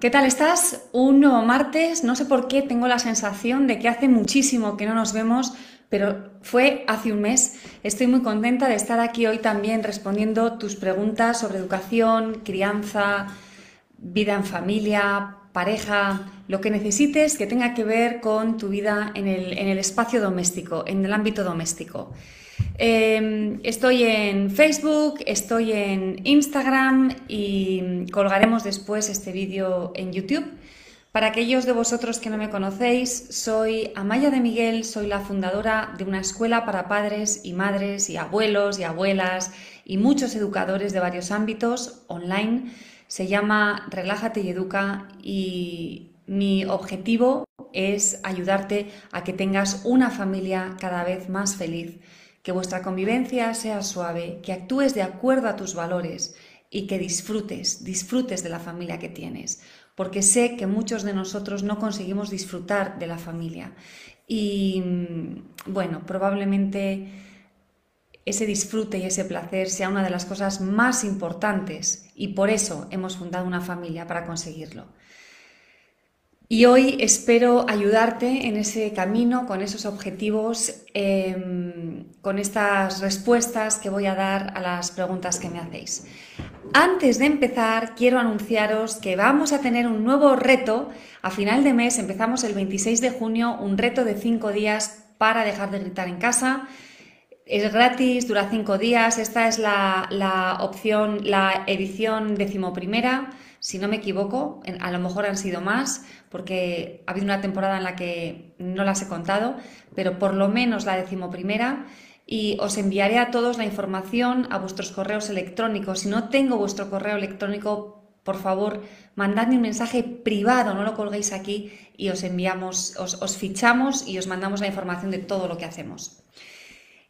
¿Qué tal estás? Un nuevo martes. No sé por qué tengo la sensación de que hace muchísimo que no nos vemos, pero fue hace un mes. Estoy muy contenta de estar aquí hoy también respondiendo tus preguntas sobre educación, crianza, vida en familia, pareja, lo que necesites que tenga que ver con tu vida en el, en el espacio doméstico, en el ámbito doméstico. Eh, estoy en Facebook, estoy en Instagram y colgaremos después este vídeo en YouTube. Para aquellos de vosotros que no me conocéis, soy Amaya de Miguel, soy la fundadora de una escuela para padres y madres y abuelos y abuelas y muchos educadores de varios ámbitos online. Se llama Relájate y Educa y mi objetivo es ayudarte a que tengas una familia cada vez más feliz que vuestra convivencia sea suave, que actúes de acuerdo a tus valores y que disfrutes, disfrutes de la familia que tienes, porque sé que muchos de nosotros no conseguimos disfrutar de la familia. Y mm, bueno, probablemente ese disfrute y ese placer sea una de las cosas más importantes y por eso hemos fundado una familia para conseguirlo. Y hoy espero ayudarte en ese camino, con esos objetivos, eh, con estas respuestas que voy a dar a las preguntas que me hacéis. Antes de empezar, quiero anunciaros que vamos a tener un nuevo reto. A final de mes empezamos el 26 de junio, un reto de 5 días para dejar de gritar en casa. Es gratis, dura 5 días. Esta es la opción, la edición decimoprimera si no me equivoco, a lo mejor han sido más, porque ha habido una temporada en la que no las he contado, pero por lo menos la decimoprimera. Y os enviaré a todos la información a vuestros correos electrónicos. Si no tengo vuestro correo electrónico, por favor, mandadme un mensaje privado, no lo colguéis aquí y os enviamos, os, os fichamos y os mandamos la información de todo lo que hacemos.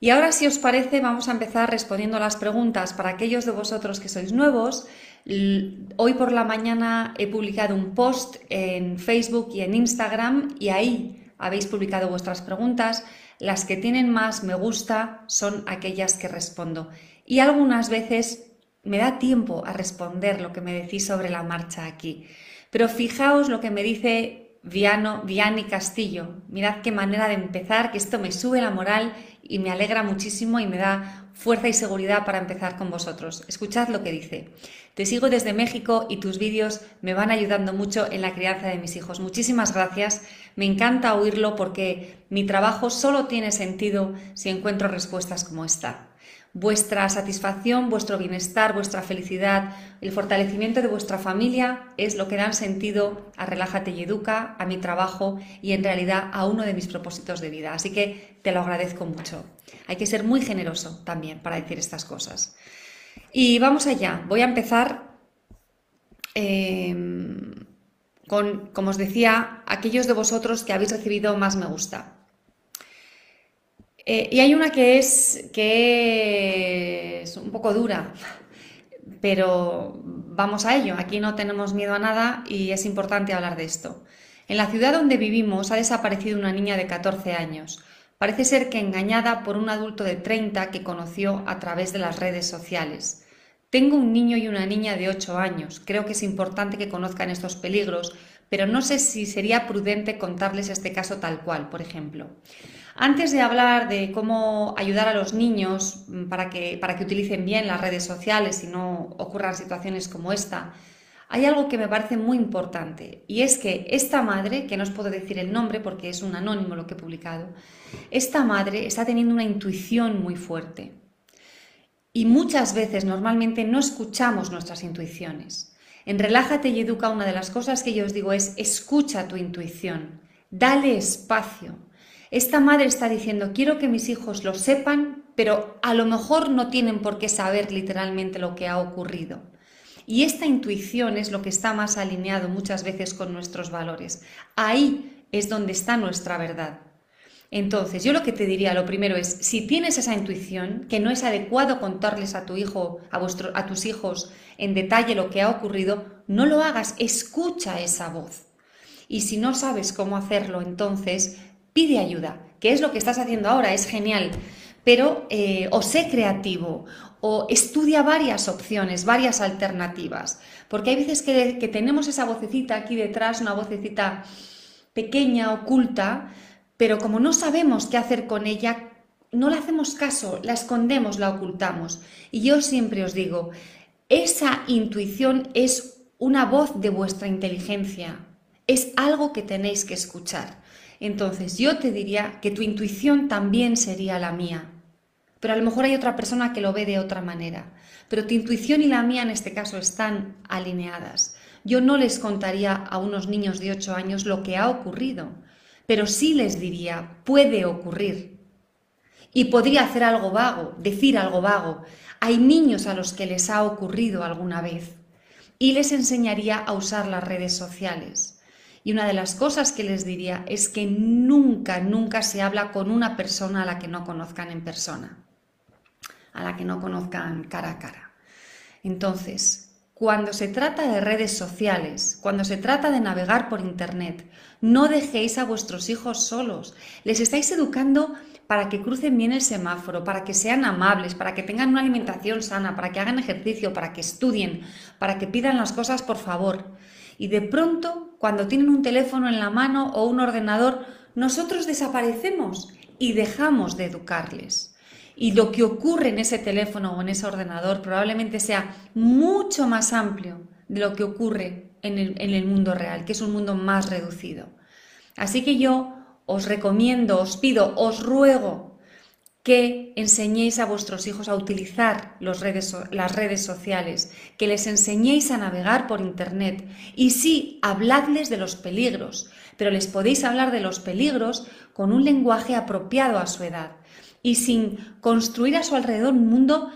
Y ahora, si os parece, vamos a empezar respondiendo las preguntas para aquellos de vosotros que sois nuevos. Hoy por la mañana he publicado un post en Facebook y en Instagram y ahí habéis publicado vuestras preguntas. Las que tienen más me gusta son aquellas que respondo. Y algunas veces me da tiempo a responder lo que me decís sobre la marcha aquí. Pero fijaos lo que me dice Viano, Viani Castillo. Mirad qué manera de empezar, que esto me sube la moral y me alegra muchísimo y me da fuerza y seguridad para empezar con vosotros. Escuchad lo que dice. Te sigo desde México y tus vídeos me van ayudando mucho en la crianza de mis hijos. Muchísimas gracias. Me encanta oírlo porque mi trabajo solo tiene sentido si encuentro respuestas como esta. Vuestra satisfacción, vuestro bienestar, vuestra felicidad, el fortalecimiento de vuestra familia es lo que dan sentido a Relájate y Educa, a mi trabajo y en realidad a uno de mis propósitos de vida. Así que te lo agradezco mucho. Hay que ser muy generoso también para decir estas cosas. Y vamos allá. Voy a empezar em, con, como os decía, aquellos de vosotros que habéis recibido más me gusta. Eh, y hay una que es, que es un poco dura, pero vamos a ello. Aquí no tenemos miedo a nada y es importante hablar de esto. En la ciudad donde vivimos ha desaparecido una niña de 14 años. Parece ser que engañada por un adulto de 30 que conoció a través de las redes sociales. Tengo un niño y una niña de 8 años. Creo que es importante que conozcan estos peligros, pero no sé si sería prudente contarles este caso tal cual, por ejemplo. Antes de hablar de cómo ayudar a los niños mm, para que, para que utilicen bien las redes sociales y no ocurran situaciones como esta, hay algo que me parece muy importante y es que esta madre, que no os puedo decir el nombre porque es un anónimo lo que he publicado, esta madre está teniendo una intuición muy fuerte. Y muchas veces normalmente no escuchamos nuestras intuiciones. En Relájate y Educa una de las cosas que yo os digo es escucha tu intuición, dale espacio, esta madre está diciendo, quiero que mis hijos lo sepan, pero a lo mejor no tienen por qué saber literalmente lo que ha ocurrido. Y esta intuición es lo que está más alineado muchas veces con nuestros valores. Ahí es donde está nuestra verdad. Entonces, yo lo que te diría, lo primero es, si tienes esa intuición, que no es adecuado contarles a tu hijo, a, vuestro, a tus hijos en detalle lo que ha ocurrido, no lo hagas, escucha esa voz. Y si no sabes cómo hacerlo, entonces pide ayuda, que es lo que estás haciendo ahora, es genial. Pero eh, o sé creativo, o estudia varias opciones, varias alternativas, porque hay veces que, que tenemos esa vocecita aquí detrás, una vocecita pequeña, oculta, pero como no sabemos qué hacer con ella, no le hacemos caso, la escondemos, la ocultamos. Y yo siempre os digo, esa intuición es una voz de vuestra inteligencia, es algo que tenéis que escuchar. Entonces yo te diría que tu intuición también sería la mía, pero a lo mejor hay otra persona que lo ve de otra manera. Pero tu intuición y la mía en este caso están alineadas. Yo no les contaría a unos niños de 8 años lo que ha ocurrido, pero sí les diría, puede ocurrir. Y podría hacer algo vago, decir algo vago. Hay niños a los que les ha ocurrido alguna vez. Y les enseñaría a usar las redes sociales. Y una de las cosas que les diría es que nunca, nunca se habla con una persona a la que no conozcan en persona, a la que no conozcan cara a cara. Entonces, cuando se trata de redes sociales, cuando se trata de navegar por Internet, no dejéis a vuestros hijos solos. Les estáis educando para que crucen bien el semáforo, para que sean amables, para que tengan una alimentación sana, para que hagan ejercicio, para que estudien, para que pidan las cosas por favor. Y de pronto, cuando tienen un teléfono en la mano o un ordenador, nosotros desaparecemos y dejamos de educarles y lo que ocurre en ese teléfono o en ese ordenador probablemente sea mucho más amplio de lo que ocurre en el, mundo real, que es un mundo más reducido. Así que yo os recomiendo, os pido, os ruego que enseñéis a vuestros hijos a utilizar las redes sociales, que les enseñéis a navegar por Internet y sí, habladles de los peligros, pero les podéis hablar de los peligros con un lenguaje apropiado a su edad y sin construir a su alrededor un mundo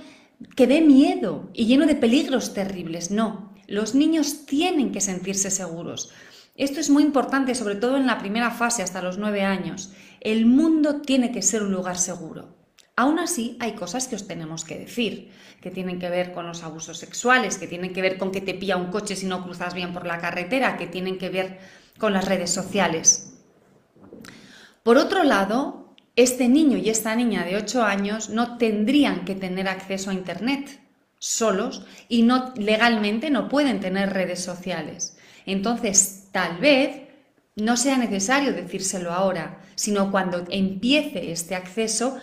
que dé miedo y lleno de peligros terribles. No, los niños tienen que sentirse seguros. Esto es muy importante, sobre todo en la primera fase, hasta los nueve años. El mundo tiene que ser un lugar seguro. Aún así, hay cosas que os tenemos que decir, que tienen que ver con los abusos sexuales, que tienen que ver con que te pilla un coche si no cruzas bien por la carretera, que tienen que ver con las redes sociales. Por otro lado, este niño y esta niña de 8 años no tendrían que tener acceso a Internet solos y no legalmente no pueden tener redes sociales. Entonces, tal vez no sea necesario decírselo ahora, sino cuando empiece este acceso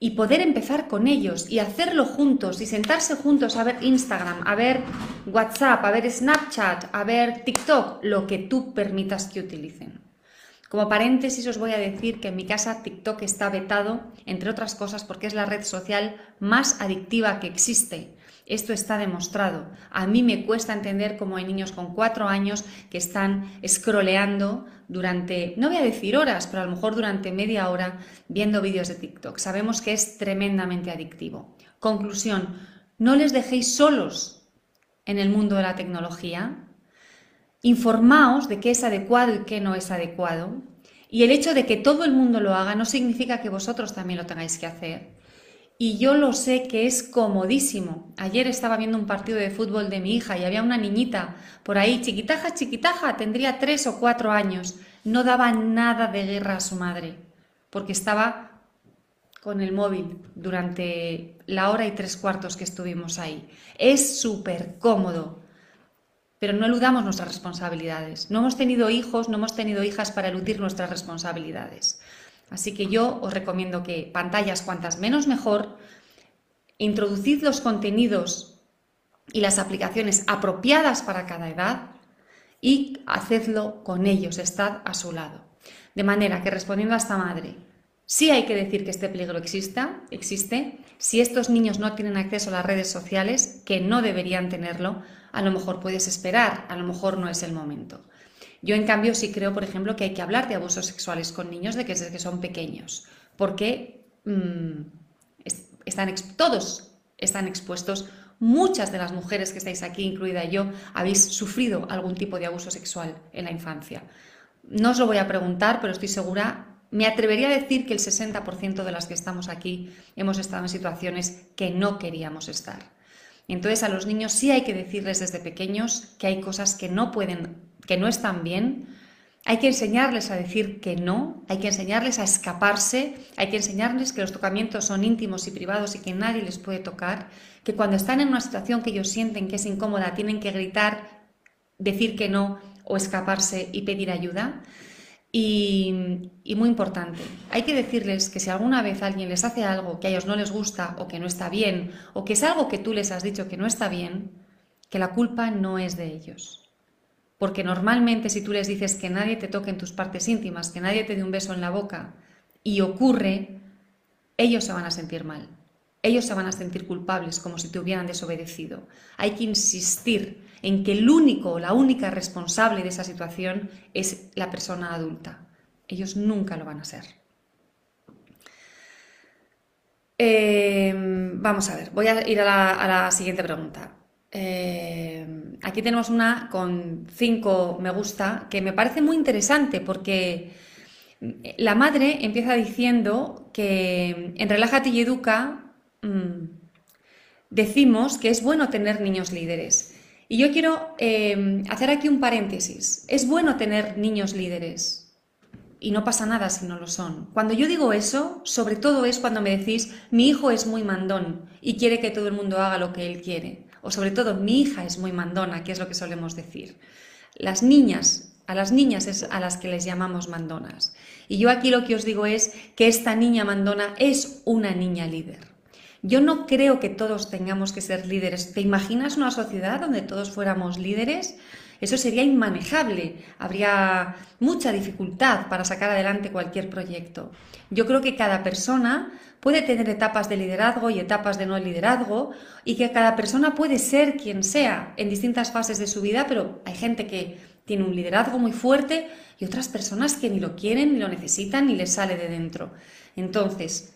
y poder empezar con ellos y hacerlo juntos y sentarse juntos a ver Instagram, a ver WhatsApp, a ver Snapchat, a ver TikTok, lo que tú permitas que utilicen. Como paréntesis os voy a decir que en mi casa TikTok está vetado, entre otras cosas, porque es la red social más adictiva que existe. Esto está demostrado. A mí me cuesta entender cómo hay niños con cuatro años que están scrolleando durante, no voy a decir horas, pero a lo mejor durante media hora viendo vídeos de TikTok. Sabemos que es tremendamente adictivo. Conclusión, no les dejéis solos en el mundo de la tecnología, Informaos de qué es adecuado y qué no es adecuado. Y el hecho de que todo el mundo lo haga no significa que vosotros también lo tengáis que hacer. Y yo lo sé que es comodísimo. Ayer estaba viendo un partido de fútbol de mi hija y había una niñita por ahí, chiquitaja, chiquitaja, tendría tres o cuatro años. No daba nada de guerra a su madre, porque estaba con el móvil durante la hora y tres cuartos que estuvimos ahí. Es súper cómodo pero no eludamos nuestras responsabilidades. No hemos tenido hijos, no hemos tenido hijas para eludir nuestras responsabilidades. Así que yo os recomiendo que pantallas cuantas menos mejor, introducid los contenidos y las aplicaciones apropiadas para cada edad y hacedlo con ellos, estad a su lado. De manera que respondiendo a esta madre, sí hay que decir que este peligro exista, existe. Si estos niños no tienen acceso a las redes sociales, que no deberían tenerlo, a lo mejor puedes esperar, a lo mejor no es el momento. Yo, en cambio, sí creo, por ejemplo, que hay que hablar de abusos sexuales con niños de que desde que son pequeños, porque mm, están, todos están expuestos. Muchas de las mujeres que estáis aquí, incluida yo, habéis sufrido algún tipo de abuso sexual en la infancia. no os lo voy a preguntar, pero estoy segura, me atrevería a decir que el 60% de las que estamos aquí hemos estado en situaciones que no queríamos estar. Entonces a los niños sí hay que decirles desde pequeños que hay cosas que no pueden, que no están bien. Hay que enseñarles a decir que no, hay que enseñarles a escaparse, hay que enseñarles que los tocamientos son íntimos y privados y que nadie les puede tocar, que cuando están en una situación que ellos sienten que es incómoda tienen que gritar, decir que no o escaparse y pedir ayuda. Y, muy importante, hay que decirles que si alguna vez alguien les hace algo que a ellos no les gusta o que no está bien, o que es algo que tú les has dicho que no está bien, que la culpa no es de ellos. Porque normalmente si tú les dices que nadie te toque en tus partes íntimas, que nadie te dé un beso en la boca, y ocurre, ellos se van a sentir mal. Ellos se van a sentir culpables como si te hubieran desobedecido. Hay que insistir en que el único o la única responsable de esa situación es la persona adulta. Ellos nunca lo van a ser. Em, vamos a ver, voy a ir a la, siguiente pregunta. Em, aquí tenemos una con cinco me gusta que me parece muy interesante porque la madre empieza diciendo que en Relájate y Educa mm, decimos que es bueno tener niños líderes. Y yo quiero em, hacer aquí un paréntesis. Es bueno tener niños líderes y no pasa nada si no lo son. Cuando yo digo eso, sobre todo es cuando me decís, mi hijo es muy mandón y quiere que todo el mundo haga lo que él quiere. O sobre todo, mi hija es muy mandona, que es lo que solemos decir. Las niñas, a las niñas es a las que les llamamos mandonas. Y yo aquí lo que os digo es que esta niña mandona es una niña líder. Yo no creo que todos tengamos que ser líderes. ¿Te imaginas una sociedad donde todos fuéramos líderes? Eso sería inmanejable, habría mucha dificultad para sacar adelante cualquier proyecto. Yo creo que cada persona puede tener etapas de liderazgo y etapas de no liderazgo y que cada persona puede ser quien sea en distintas fases de su vida, pero hay gente que tiene un liderazgo muy fuerte y otras personas que ni lo quieren, ni lo necesitan, ni les sale de dentro. Entonces,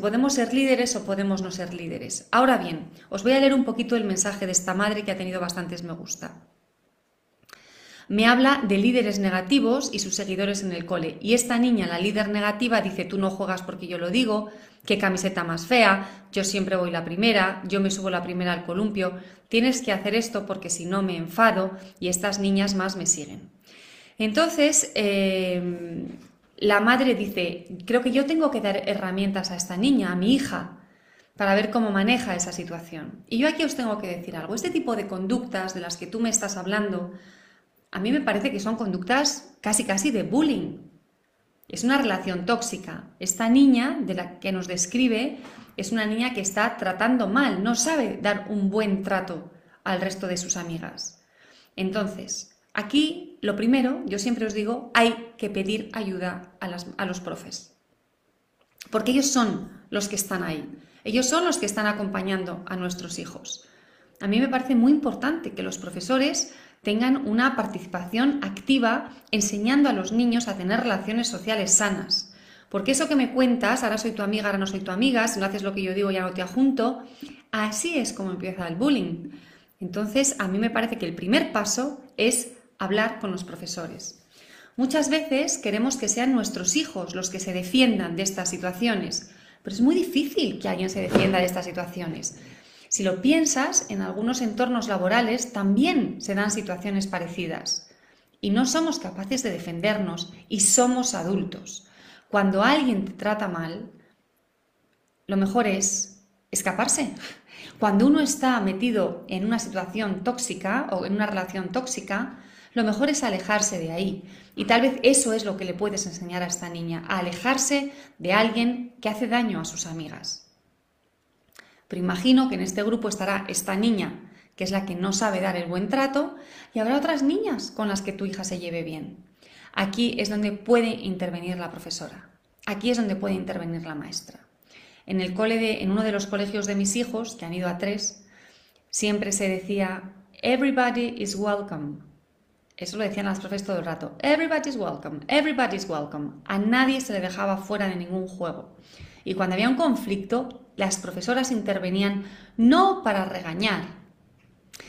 podemos ser líderes o podemos no ser líderes. Ahora bien, os voy a leer un poquito el mensaje de esta madre que ha tenido bastantes me gusta. Me habla de líderes negativos y sus seguidores en el cole. Y esta niña, la líder negativa, dice, tú no juegas porque yo lo digo, qué camiseta más fea, yo siempre voy la primera, yo me subo la primera al columpio, tienes que hacer esto porque si no me enfado y estas niñas más me siguen. Entonces, eh, la madre dice, creo que yo tengo que dar herramientas a esta niña, a mi hija, para ver cómo maneja esa situación. Y yo aquí os tengo que decir algo. Este tipo de conductas de las que tú me estás hablando, a mí me parece que son conductas casi casi de bullying. Es una relación tóxica. Esta niña de la que nos describe es una niña que está tratando mal, no sabe dar un buen trato al resto de sus amigas. Entonces, Aquí, lo primero, yo siempre os digo, hay que pedir ayuda a, los profes. Porque ellos son los que están ahí. Ellos son los que están acompañando a nuestros hijos. A mí me parece muy importante que los profesores tengan una participación activa enseñando a los niños a tener relaciones sociales sanas. Porque eso que me cuentas, ahora soy tu amiga, ahora no soy tu amiga, si no haces lo que yo digo ya no te ajunto, así es como empieza el bullying. Entonces, a mí me parece que el primer paso es hablar con los profesores. Muchas veces queremos que sean nuestros hijos los que se defiendan de estas situaciones, pero es muy difícil que alguien se defienda de estas situaciones. Si lo piensas, en algunos entornos laborales también se dan situaciones parecidas y no somos capaces de defendernos y somos adultos. Cuando alguien te trata mal, lo mejor es escaparse. Cuando uno está metido en una situación tóxica o en una relación tóxica, lo mejor es alejarse de ahí. Y tal vez eso es lo que le puedes enseñar a esta niña, a alejarse de alguien que hace daño a sus amigas. Pero imagino que en este grupo estará esta niña, que es la que no sabe dar el buen trato, y habrá otras niñas con las que tu hija se lleve bien. Aquí es donde puede intervenir la profesora. Aquí es donde puede intervenir la maestra. En el cole de, en uno de los colegios de mis hijos, que han ido a tres, siempre se decía Everybody is welcome. Eso lo decían las profes todo el rato. Everybody's welcome, everybody's welcome. A nadie se le dejaba fuera de ningún juego. Y cuando había un conflicto, las profesoras intervenían no para regañar,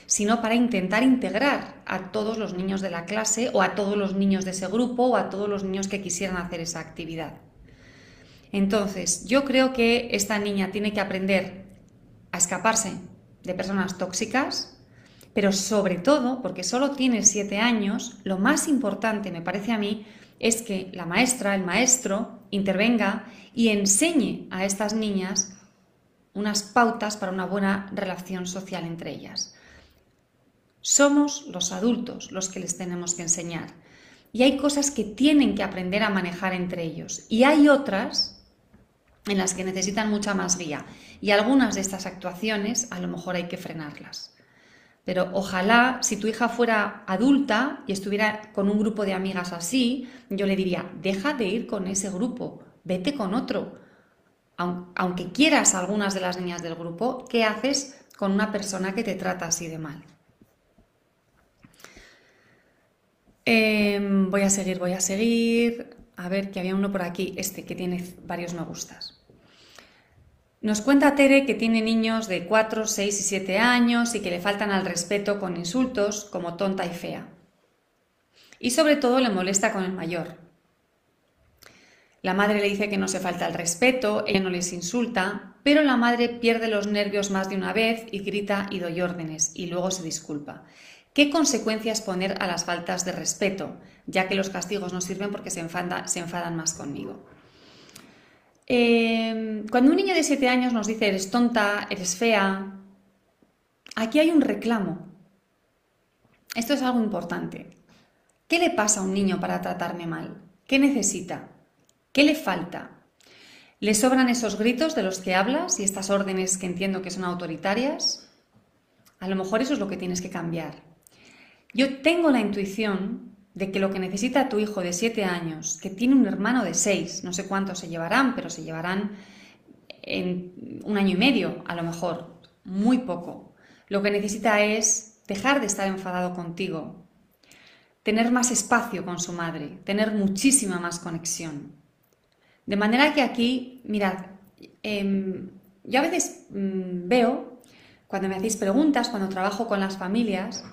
sino para intentar integrar a todos los niños de la clase o a todos los niños de ese grupo o a todos los niños que quisieran hacer esa actividad. Entonces, yo creo que esta niña tiene que aprender a escaparse de personas tóxicas, pero sobre todo, porque solo tiene siete años, lo más importante, me parece a mí, es que la maestra, el maestro, intervenga y enseñe a estas niñas unas pautas para una buena relación social entre ellas. Somos los adultos los que les tenemos que enseñar. Y hay cosas que tienen que aprender a manejar entre ellos. Y hay otras en las que necesitan mucha más guía. Y algunas de estas actuaciones a lo mejor hay que frenarlas. Pero ojalá, si tu hija fuera adulta y estuviera con un grupo de amigas así, yo le diría, deja de ir con ese grupo, vete con otro. Aunque quieras a algunas de las niñas del grupo, ¿qué haces con una persona que te trata así de mal? Em, voy a seguir, voy a seguir. A ver, que había uno por aquí, este, que tiene varios me gustas. Nos cuenta Tere que tiene niños de 4, 6 y 7 años y que le faltan al respeto con insultos como tonta y fea. Y sobre todo le molesta con el mayor. La madre le dice que no se falta el respeto, ella no les insulta, pero la madre pierde los nervios más de una vez y grita y doy órdenes y luego se disculpa. ¿Qué consecuencias poner a las faltas de respeto? Ya que los castigos no sirven porque se enfadan más conmigo. Em, cuando un niño de 7 años nos dice eres tonta, eres fea, aquí hay un reclamo. Esto es algo importante. ¿Qué le pasa a un niño para tratarme mal? ¿Qué necesita? ¿Qué le falta? ¿Le sobran esos gritos de los que hablas y estas órdenes que entiendo que son autoritarias? A lo mejor eso es lo que tienes que cambiar. Yo tengo la intuición de que lo que necesita tu hijo de 7 años, que tiene un hermano de 6, no sé cuántos se llevarán, pero se llevarán en un año y medio, a lo mejor, muy poco. Lo que necesita es dejar de estar enfadado contigo, tener más espacio con su madre, tener muchísima más conexión. De manera que aquí, mirad, em, yo a veces mm, veo, cuando me hacéis preguntas, cuando trabajo con las familias,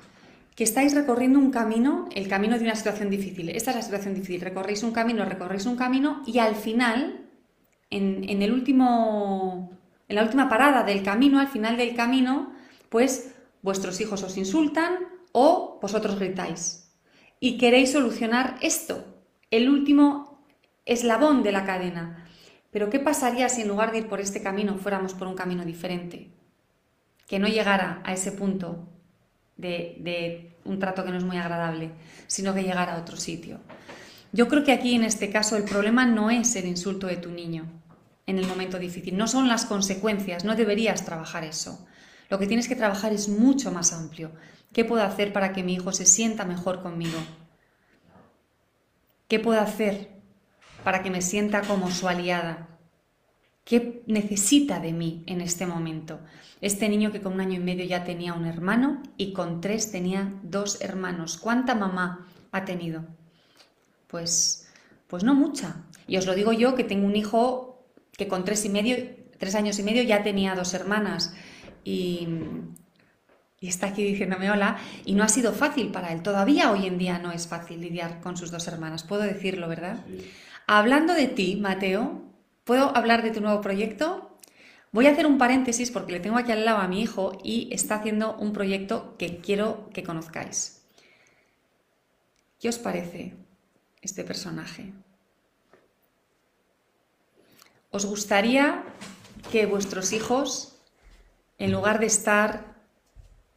que estáis recorriendo un camino, el camino de una situación difícil. Esta es la situación difícil. Recorréis un camino, recorréis un camino y al final, en, el último, en la última parada del camino, al final del camino, pues vuestros hijos os insultan o vosotros gritáis. Y queréis solucionar esto, el último eslabón de la cadena. Pero ¿qué pasaría si en lugar de ir por este camino fuéramos por un camino diferente? Que no llegara a ese punto de, un trato que no es muy agradable, sino que llegar a otro sitio. Yo creo que aquí en este caso el problema no es el insulto de tu niño en el momento difícil, no son las consecuencias, no deberías trabajar eso. Lo que tienes que trabajar es mucho más amplio. ¿Qué puedo hacer para que mi hijo se sienta mejor conmigo? ¿Qué puedo hacer para que me sienta como su aliada? ¿Qué necesita de mí en este momento? Este niño que con un año y medio ya tenía un hermano y con tres tenía dos hermanos. ¿Cuánta mamá ha tenido? Pues, pues no mucha. Y os lo digo yo que tengo un hijo que con tres y medio, tres años y medio ya tenía dos hermanas y, y está aquí diciéndome hola y no ha sido fácil para él. Todavía hoy en día no es fácil lidiar con sus dos hermanas. Puedo decirlo, ¿verdad? Hablando de ti, Mateo, ¿Puedo hablar de tu nuevo proyecto? Voy a hacer un paréntesis porque le tengo aquí al lado a mi hijo y está haciendo un proyecto que quiero que conozcáis. ¿Qué os parece este personaje? ¿Os gustaría que vuestros hijos, en lugar de estar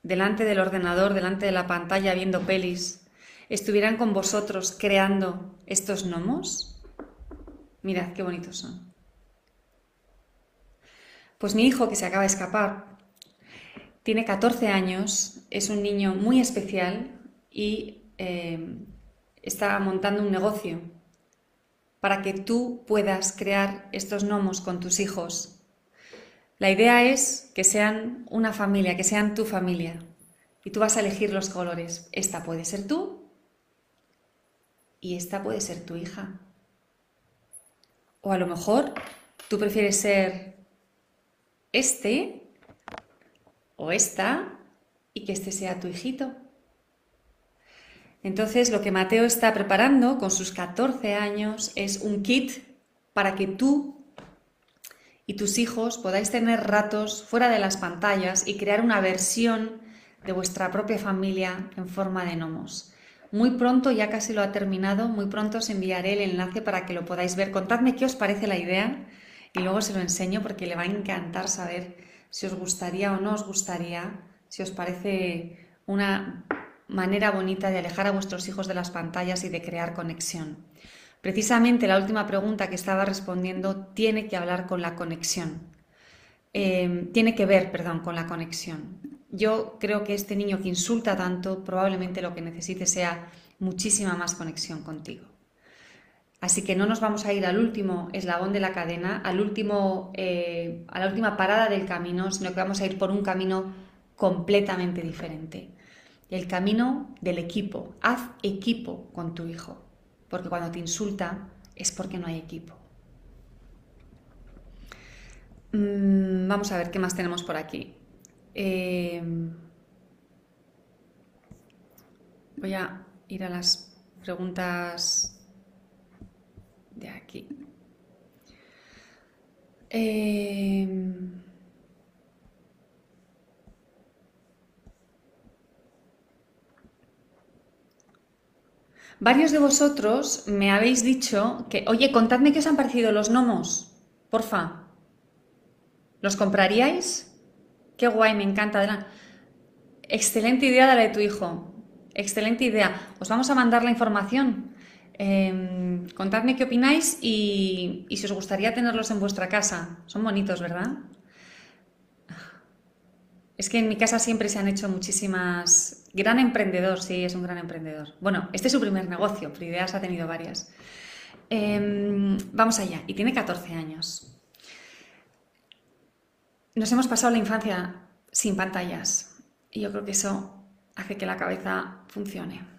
delante del ordenador, delante de la pantalla viendo pelis, estuvieran con vosotros creando estos gnomos? Mirad qué bonitos son. Pues mi hijo, que se acaba de escapar, tiene 14 años, es un niño muy especial y eh, está montando un negocio para que tú puedas crear estos gnomos con tus hijos. La idea es que sean una familia, que sean tu familia. Y tú vas a elegir los colores. Esta puede ser tú y esta puede ser tu hija. O a lo mejor tú prefieres ser este o esta y que este sea tu hijito. Entonces, lo que Mateo está preparando con sus 14 años es un kit para que tú y tus hijos podáis tener ratos fuera de las pantallas y crear una versión de vuestra propia familia en forma de gnomos. Muy pronto, ya casi lo ha terminado, muy pronto os enviaré el enlace para que lo podáis ver. Contadme qué os parece la idea y luego se lo enseño porque le va a encantar saber si os gustaría o no os gustaría, si os parece una manera bonita de alejar a vuestros hijos de las pantallas y de crear conexión. Precisamente la última pregunta que estaba respondiendo tiene que hablar con la conexión. Em, tiene que ver, perdón, con la conexión. Yo creo que este niño que insulta tanto probablemente lo que necesite sea muchísima más conexión contigo. Así que no nos vamos a ir al último eslabón de la cadena, al último, eh, a la última parada del camino, sino que vamos a ir por un camino completamente diferente. El camino del equipo. Haz equipo con tu hijo, porque cuando te insulta es porque no hay equipo. Mm, vamos a ver qué más tenemos por aquí. Eh, voy a ir a las preguntas de aquí. Eh, varios de vosotros me habéis dicho que, oye, contadme qué os han parecido los gnomos, porfa. ¿Los compraríais? Qué guay, me encanta. Excelente idea la de tu hijo. Excelente idea. Os vamos a mandar la información. Em, contadme qué opináis y, si os gustaría tenerlos en vuestra casa. Son bonitos, ¿verdad? Es que en mi casa siempre se han hecho muchísimas... Gran emprendedor, sí, es un gran emprendedor. Bueno, este es su primer negocio, pero ideas ha tenido varias. Em, vamos allá, y tiene 14 años. Nos hemos pasado la infancia sin pantallas y yo creo que eso hace que la cabeza funcione.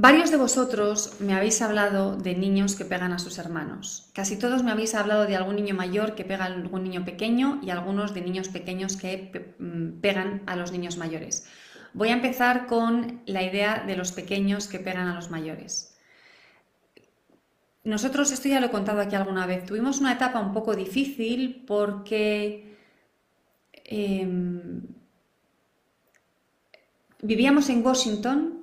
Varios de vosotros me habéis hablado de niños que pegan a sus hermanos. Casi todos me habéis hablado de algún niño mayor que pega a algún niño pequeño y algunos de niños pequeños que mm, pegan a los niños mayores. Voy a empezar con la idea de los pequeños que pegan a los mayores. Nosotros, esto ya lo he contado aquí alguna vez, tuvimos una etapa un poco difícil porque em, vivíamos en Washington,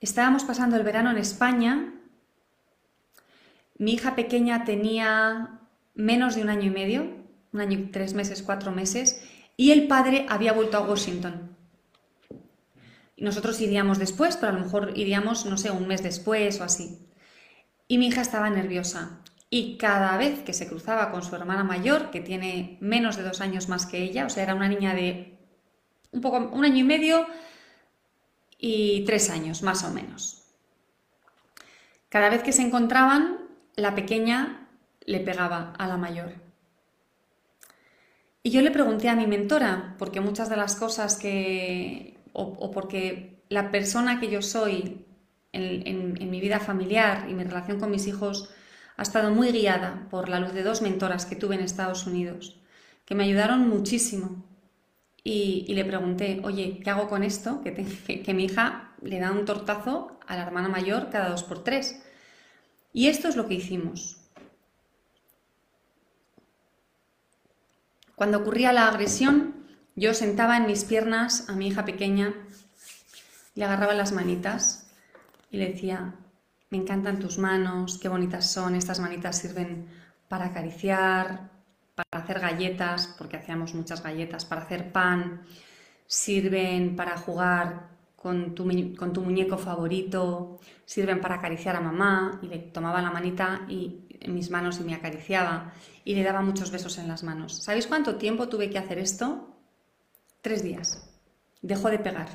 estábamos pasando el verano en España, mi hija pequeña tenía menos de un año y medio, un año y tres meses, cuatro meses, y el padre había vuelto a Washington. Nosotros iríamos después, pero a lo mejor iríamos, no sé, un mes después o así. Y mi hija estaba nerviosa. Y cada vez que se cruzaba con su hermana mayor, que tiene menos de dos años más que ella, o sea, era una niña de un poco, un año y medio y tres años, más o menos. Cada vez que se encontraban, la pequeña le pegaba a la mayor. Y yo le pregunté a mi mentora, porque muchas de las cosas que, o porque la persona que yo soy en, mi vida familiar y mi relación con mis hijos ha estado muy guiada por la luz de dos mentoras que tuve en Estados Unidos, que me ayudaron muchísimo. Y, le pregunté, oye, ¿qué hago con esto? Que, que, mi hija le da un tortazo a la hermana mayor cada dos por tres. Y esto es lo que hicimos. Cuando ocurría la agresión, yo sentaba en mis piernas a mi hija pequeña, le agarraba las manitas y le decía, me encantan tus manos, qué bonitas son, estas manitas sirven para acariciar, para hacer galletas, porque hacíamos muchas galletas, para hacer pan, sirven para jugar con tu, muñeco favorito, sirven para acariciar a mamá, y le tomaba la manita y en mis manos y me acariciaba y le daba muchos besos en las manos. ¿Sabéis cuánto tiempo tuve que hacer esto? Tres días. Dejó de pegar.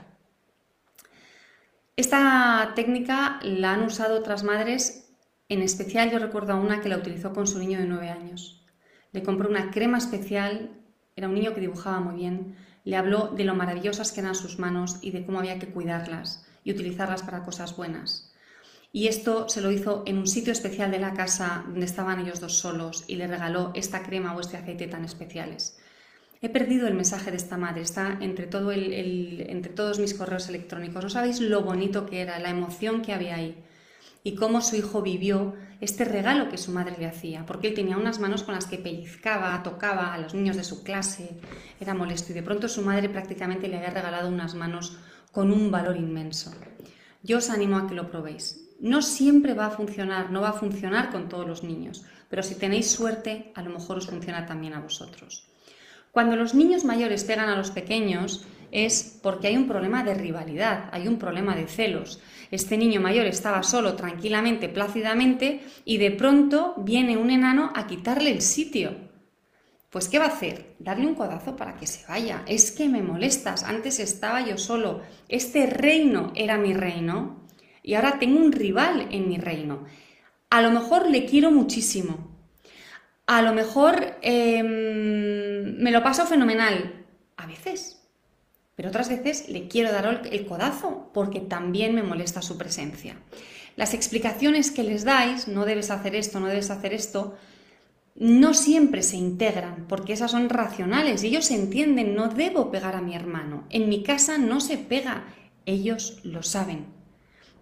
Esta técnica la han usado otras madres, en especial yo recuerdo a una que la utilizó con su niño de 9 años. Le compró una crema especial, era un niño que dibujaba muy bien, le habló de lo maravillosas que eran sus manos y de cómo había que cuidarlas y utilizarlas para cosas buenas. Y esto se lo hizo en un sitio especial de la casa donde estaban ellos dos solos y le regaló esta crema o este aceite tan especiales. He perdido el mensaje de esta madre, está entre, todo el, entre todos mis correos electrónicos. No sabéis lo bonito que era, la emoción que había ahí y cómo su hijo vivió este regalo que su madre le hacía, porque él tenía unas manos con las que pellizcaba, tocaba a los niños de su clase, era molesto y de pronto su madre prácticamente le había regalado unas manos con un valor inmenso. Yo os animo a que lo probéis. No siempre va a funcionar, no va a funcionar con todos los niños, pero si tenéis suerte, a lo mejor os funciona también a vosotros. Cuando los niños mayores pegan a los pequeños es porque hay un problema de rivalidad, hay un problema de celos. Este niño mayor estaba solo, tranquilamente, plácidamente, y de pronto viene un enano a quitarle el sitio. Pues ¿qué va a hacer? Darle un codazo para que se vaya. Es que me molestas, antes estaba yo solo, este reino era mi reino y ahora tengo un rival en mi reino. A lo mejor le quiero muchísimo, a lo mejor em, me lo paso fenomenal, a veces, pero otras veces le quiero dar el codazo porque también me molesta su presencia. Las explicaciones que les dais, no debes hacer esto, no debes hacer esto, no siempre se integran porque esas son racionales y ellos entienden, no debo pegar a mi hermano. En mi casa no se pega, ellos lo saben.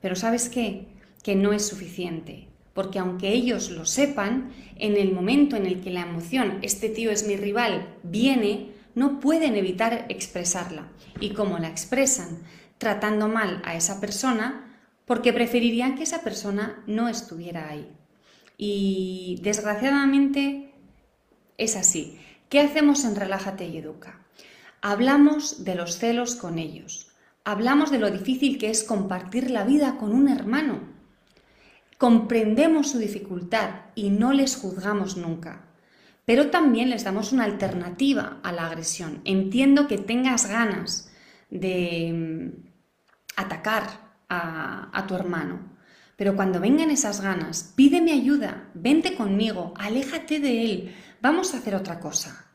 Pero ¿sabes qué? Que no es suficiente porque aunque ellos lo sepan, en el momento en el que la emoción, este tío es mi rival, viene, no pueden evitar expresarla. Y como la expresan tratando mal a esa persona, porque preferirían que esa persona no estuviera ahí. Y desgraciadamente es así. ¿Qué hacemos en Relájate y Educa? Hablamos de los celos con ellos. Hablamos de lo difícil que es compartir la vida con un hermano comprendemos su dificultad y no les juzgamos nunca. Pero también les damos una alternativa a la agresión. Entiendo que tengas ganas de mm, atacar a, a tu hermano, pero cuando vengan esas ganas, pídeme ayuda, vente conmigo, aléjate de él, vamos a hacer otra cosa,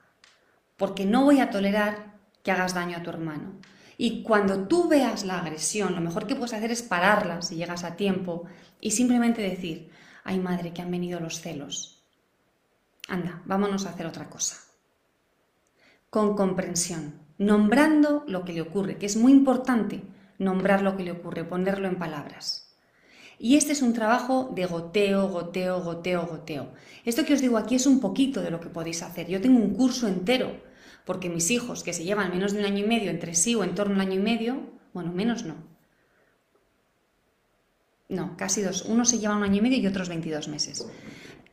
porque no voy a tolerar que hagas daño a tu hermano. Y cuando tú veas la agresión, lo mejor que puedes hacer es pararla si llegas a tiempo y simplemente decir, ay madre, que han venido los celos. Anda, vámonos a hacer otra cosa. Con comprensión, nombrando lo que le ocurre, que es muy importante nombrar lo que le ocurre, ponerlo en palabras. Y este es un trabajo de goteo, goteo, goteo, goteo. Esto que os digo aquí es un poquito de lo que podéis hacer. Yo tengo un curso entero porque mis hijos, que se llevan menos de un año y medio entre sí o en torno a un año y medio, bueno, menos no. No, casi dos. Uno se lleva un año y medio y otros 22 meses.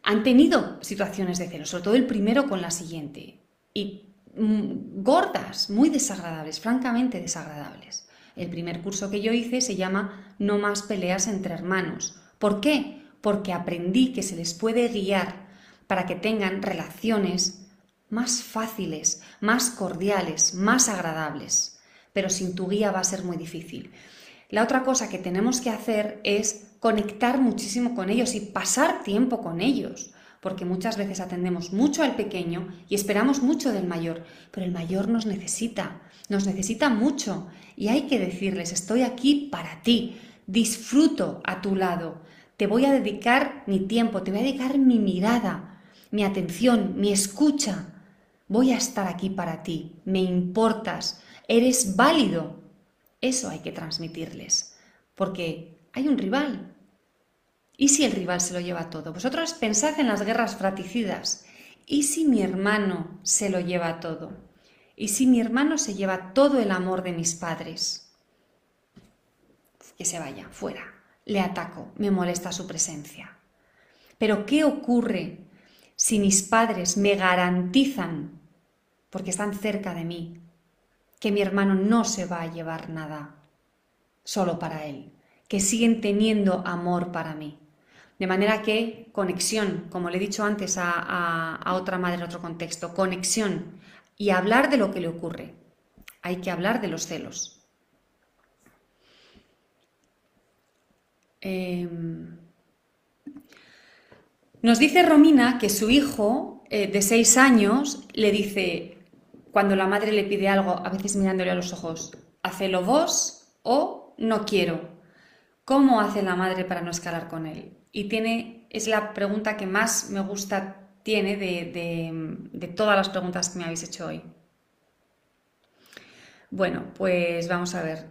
Han tenido situaciones de celo, sobre todo el primero con la siguiente. Y mm, gordas, muy desagradables, francamente desagradables. El primer curso que yo hice se llama No más peleas entre hermanos. ¿Por qué? Porque aprendí que se les puede guiar para que tengan relaciones más fáciles, más cordiales, más agradables. Pero sin tu guía va a ser muy difícil. La otra cosa que tenemos que hacer es conectar muchísimo con ellos y pasar tiempo con ellos, porque muchas veces atendemos mucho al pequeño y esperamos mucho del mayor, pero el mayor nos necesita, nos necesita mucho y hay que decirles, estoy aquí para ti, disfruto a tu lado, te voy a dedicar mi tiempo, te voy a dedicar mi mirada, mi atención, mi escucha, voy a estar aquí para ti, me importas, eres válido. Eso hay que transmitirles, porque hay un rival. ¿Y si el rival se lo lleva todo? Vosotros pensad en las guerras fraticidas. ¿Y si mi hermano se lo lleva todo? ¿Y si mi hermano se lleva todo el amor de mis padres? Que se vaya, fuera. Le ataco, me molesta su presencia. Pero ¿qué ocurre si mis padres me garantizan porque están cerca de mí, que mi hermano no se va a llevar nada solo para él, que siguen teniendo amor para mí. De manera que conexión, como le he dicho antes a, otra madre en otro contexto, conexión y hablar de lo que le ocurre. Hay que hablar de los celos. Em, nos dice Romina que su hijo eh, de seis años le dice, cuando la madre le pide algo, a veces mirándole a los ojos, hacelo vos o no quiero. ¿Cómo hace la madre para no escalar con él? Y tiene, es la pregunta que más me gusta, tiene de, de todas las preguntas que me habéis hecho hoy. Bueno, pues vamos a ver.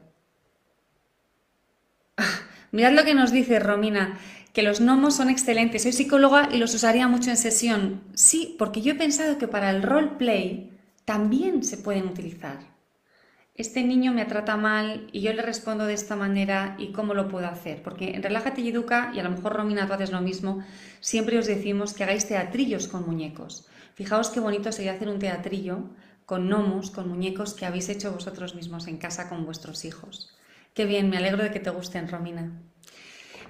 Mirad lo que nos dice Romina, que los gnomos son excelentes. Soy psicóloga y los usaría mucho en sesión. Sí, porque yo he pensado que para el roleplay también se pueden utilizar este niño me trata mal y yo le respondo de esta manera y cómo lo puedo hacer. Porque en Relájate y Educa, y a lo mejor Romina tú haces lo mismo, siempre os decimos que hagáis teatrillos con muñecos. Fijaos qué bonito sería hacer un teatrillo con gnomos, con muñecos que habéis hecho vosotros mismos en casa con vuestros hijos. Qué bien, me alegro de que te gusten, Romina.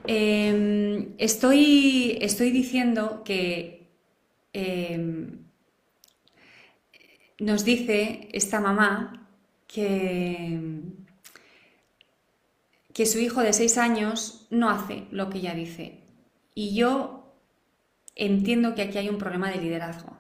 Em, estoy, estoy, diciendo que em, nos dice esta mamá que, que su hijo de seis años no hace lo que ella dice. Y yo entiendo que aquí hay un problema de liderazgo.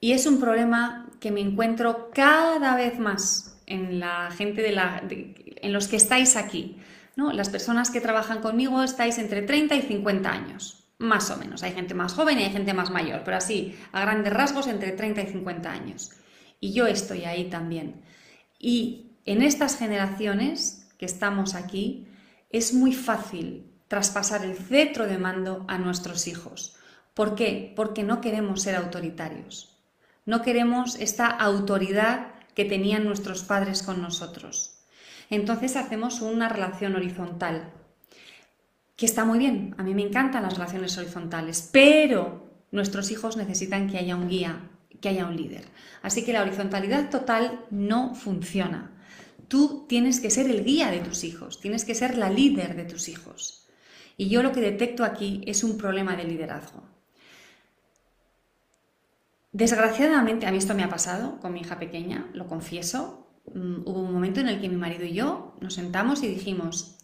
Y es un problema que me encuentro cada vez más en la gente de la, en los que estáis aquí. ¿no? Las personas que trabajan conmigo estáis entre 30 y 50 años, más o menos. Hay gente más joven y hay gente más mayor, pero así, a grandes rasgos, entre 30 y 50 años y yo estoy ahí también. Y en estas generaciones que estamos aquí, es muy fácil traspasar el cetro de mando a nuestros hijos. ¿Por qué? Porque no queremos ser autoritarios. No queremos esta autoridad que tenían nuestros padres con nosotros. Entonces hacemos una relación horizontal, que está muy bien, a mí me encantan las relaciones horizontales, pero nuestros hijos necesitan que haya un guía, que haya un líder. Así que la horizontalidad total no funciona. Tú tienes que ser el guía de tus hijos, tienes que ser la líder de tus hijos. Y yo lo que detecto aquí es un problema de liderazgo. Desgraciadamente, a mí esto me ha pasado con mi hija pequeña, lo confieso. Mm, hubo un momento en el que mi marido y yo nos sentamos y dijimos,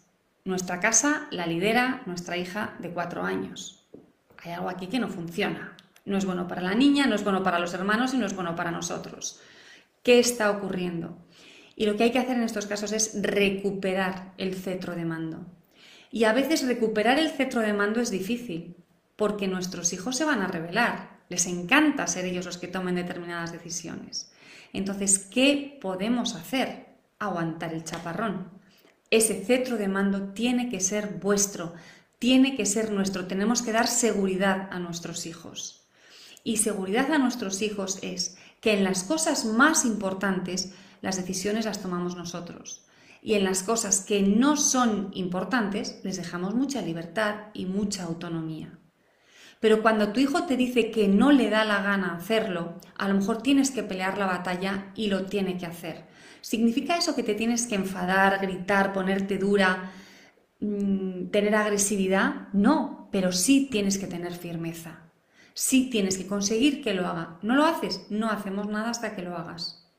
nuestra casa la lidera nuestra hija de cuatro años. Hay algo aquí que no funciona. No es bueno para la niña, no es bueno para los hermanos y no es bueno para nosotros. ¿Qué está ocurriendo? Y lo que hay que hacer en estos casos es recuperar el cetro de mando. Y a veces recuperar el cetro de mando es difícil, porque nuestros hijos se van a rebelar. Les encanta ser ellos los que tomen determinadas decisiones. Entonces, ¿qué podemos hacer? Aguantar el chaparrón. Ese cetro de mando tiene que ser vuestro, tiene que ser nuestro. Tenemos que dar seguridad a nuestros hijos y seguridad a nuestros hijos es que en las cosas más importantes las decisiones las tomamos nosotros. Y en las cosas que no son importantes les dejamos mucha libertad y mucha autonomía. Pero cuando tu hijo te dice que no le da la gana hacerlo, a lo mejor tienes que pelear la batalla y lo tiene que hacer. ¿Significa eso que te tienes que enfadar, gritar, ponerte dura, mm, tener agresividad? No, pero sí tienes que tener firmeza sí tienes que conseguir que lo haga. ¿No lo haces? No hacemos nada hasta que lo hagas.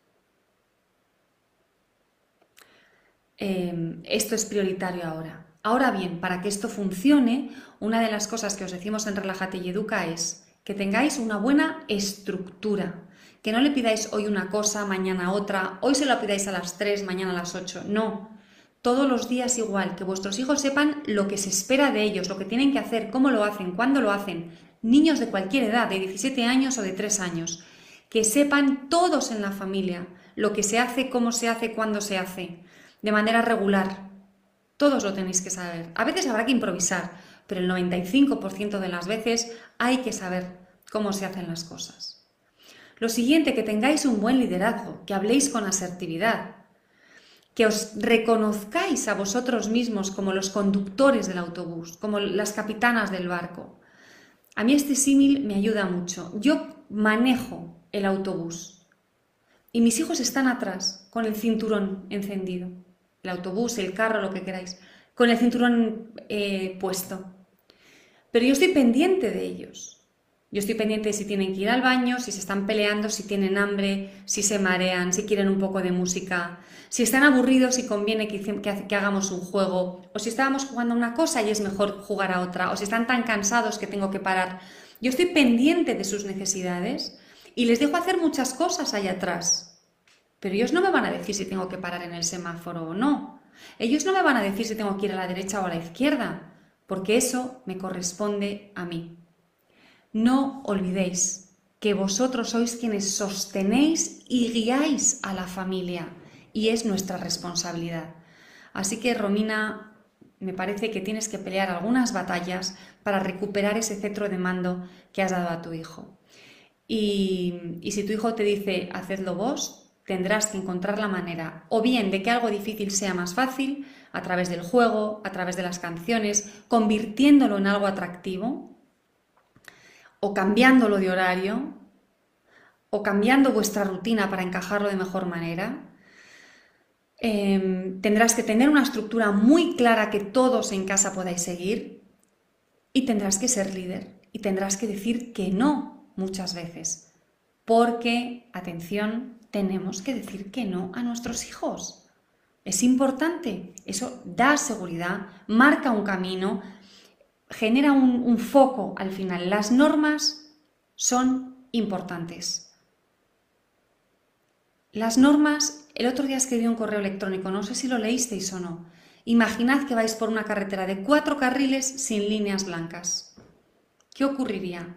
Em, esto es prioritario ahora. Ahora bien, para que esto funcione, una de las cosas que os decimos en Relájate y Educa es que tengáis una buena estructura. Que no le pidáis hoy una cosa, mañana otra, hoy se lo pidáis a las 3, mañana a las 8. No. Todos los días igual, que vuestros hijos sepan lo que se espera de ellos, lo que tienen que hacer, cómo lo hacen, cuándo lo hacen, niños de cualquier edad, de 17 años o de 3 años, que sepan todos en la familia lo que se hace, cómo se hace, cuándo se hace, de manera regular. Todos lo tenéis que saber. A veces habrá que improvisar, pero el 95% de las veces hay que saber cómo se hacen las cosas. Lo siguiente, que tengáis un buen liderazgo, que habléis con asertividad, que os reconozcáis a vosotros mismos como los conductores del autobús, como las capitanas del barco, a mí este símil me ayuda mucho. Yo manejo el autobús y mis hijos están atrás con el cinturón encendido. El autobús, el carro, lo que queráis, con el cinturón eh, puesto. Pero yo estoy pendiente de ellos. Yo estoy pendiente de si tienen que ir al baño, si se están peleando, si tienen hambre, si se marean, si quieren un poco de música, si están aburridos y conviene que, que, hagamos un juego, o si estábamos jugando a una cosa y es mejor jugar a otra, o si están tan cansados que tengo que parar. Yo estoy pendiente de sus necesidades y les dejo hacer muchas cosas allá atrás. Pero ellos no me van a decir si tengo que parar en el semáforo o no. Ellos no me van a decir si tengo que ir a la derecha o a la izquierda, porque eso me corresponde a mí. No olvidéis que vosotros sois quienes sostenéis y guiáis a la familia y es nuestra responsabilidad. Así que, Romina, me parece que tienes que pelear algunas batallas para recuperar ese cetro de mando que has dado a tu hijo. Y, y si tu hijo te dice, hacedlo vos, tendrás que encontrar la manera o bien de que algo difícil sea más fácil, a través del juego, a través de las canciones, convirtiéndolo en algo atractivo, o cambiándolo de horario, o cambiando vuestra rutina para encajarlo de mejor manera. Em, tendrás que tener una estructura muy clara que todos en casa podáis seguir y tendrás que ser líder y tendrás que decir que no muchas veces. Porque, atención, tenemos que decir que no a nuestros hijos. Es importante, eso da seguridad, marca un camino, genera un, foco al final. Las normas son importantes. Las normas, el otro día escribí un correo electrónico, no sé si lo leísteis o no. Imaginad que vais por una carretera de cuatro carriles sin líneas blancas. ¿Qué ocurriría?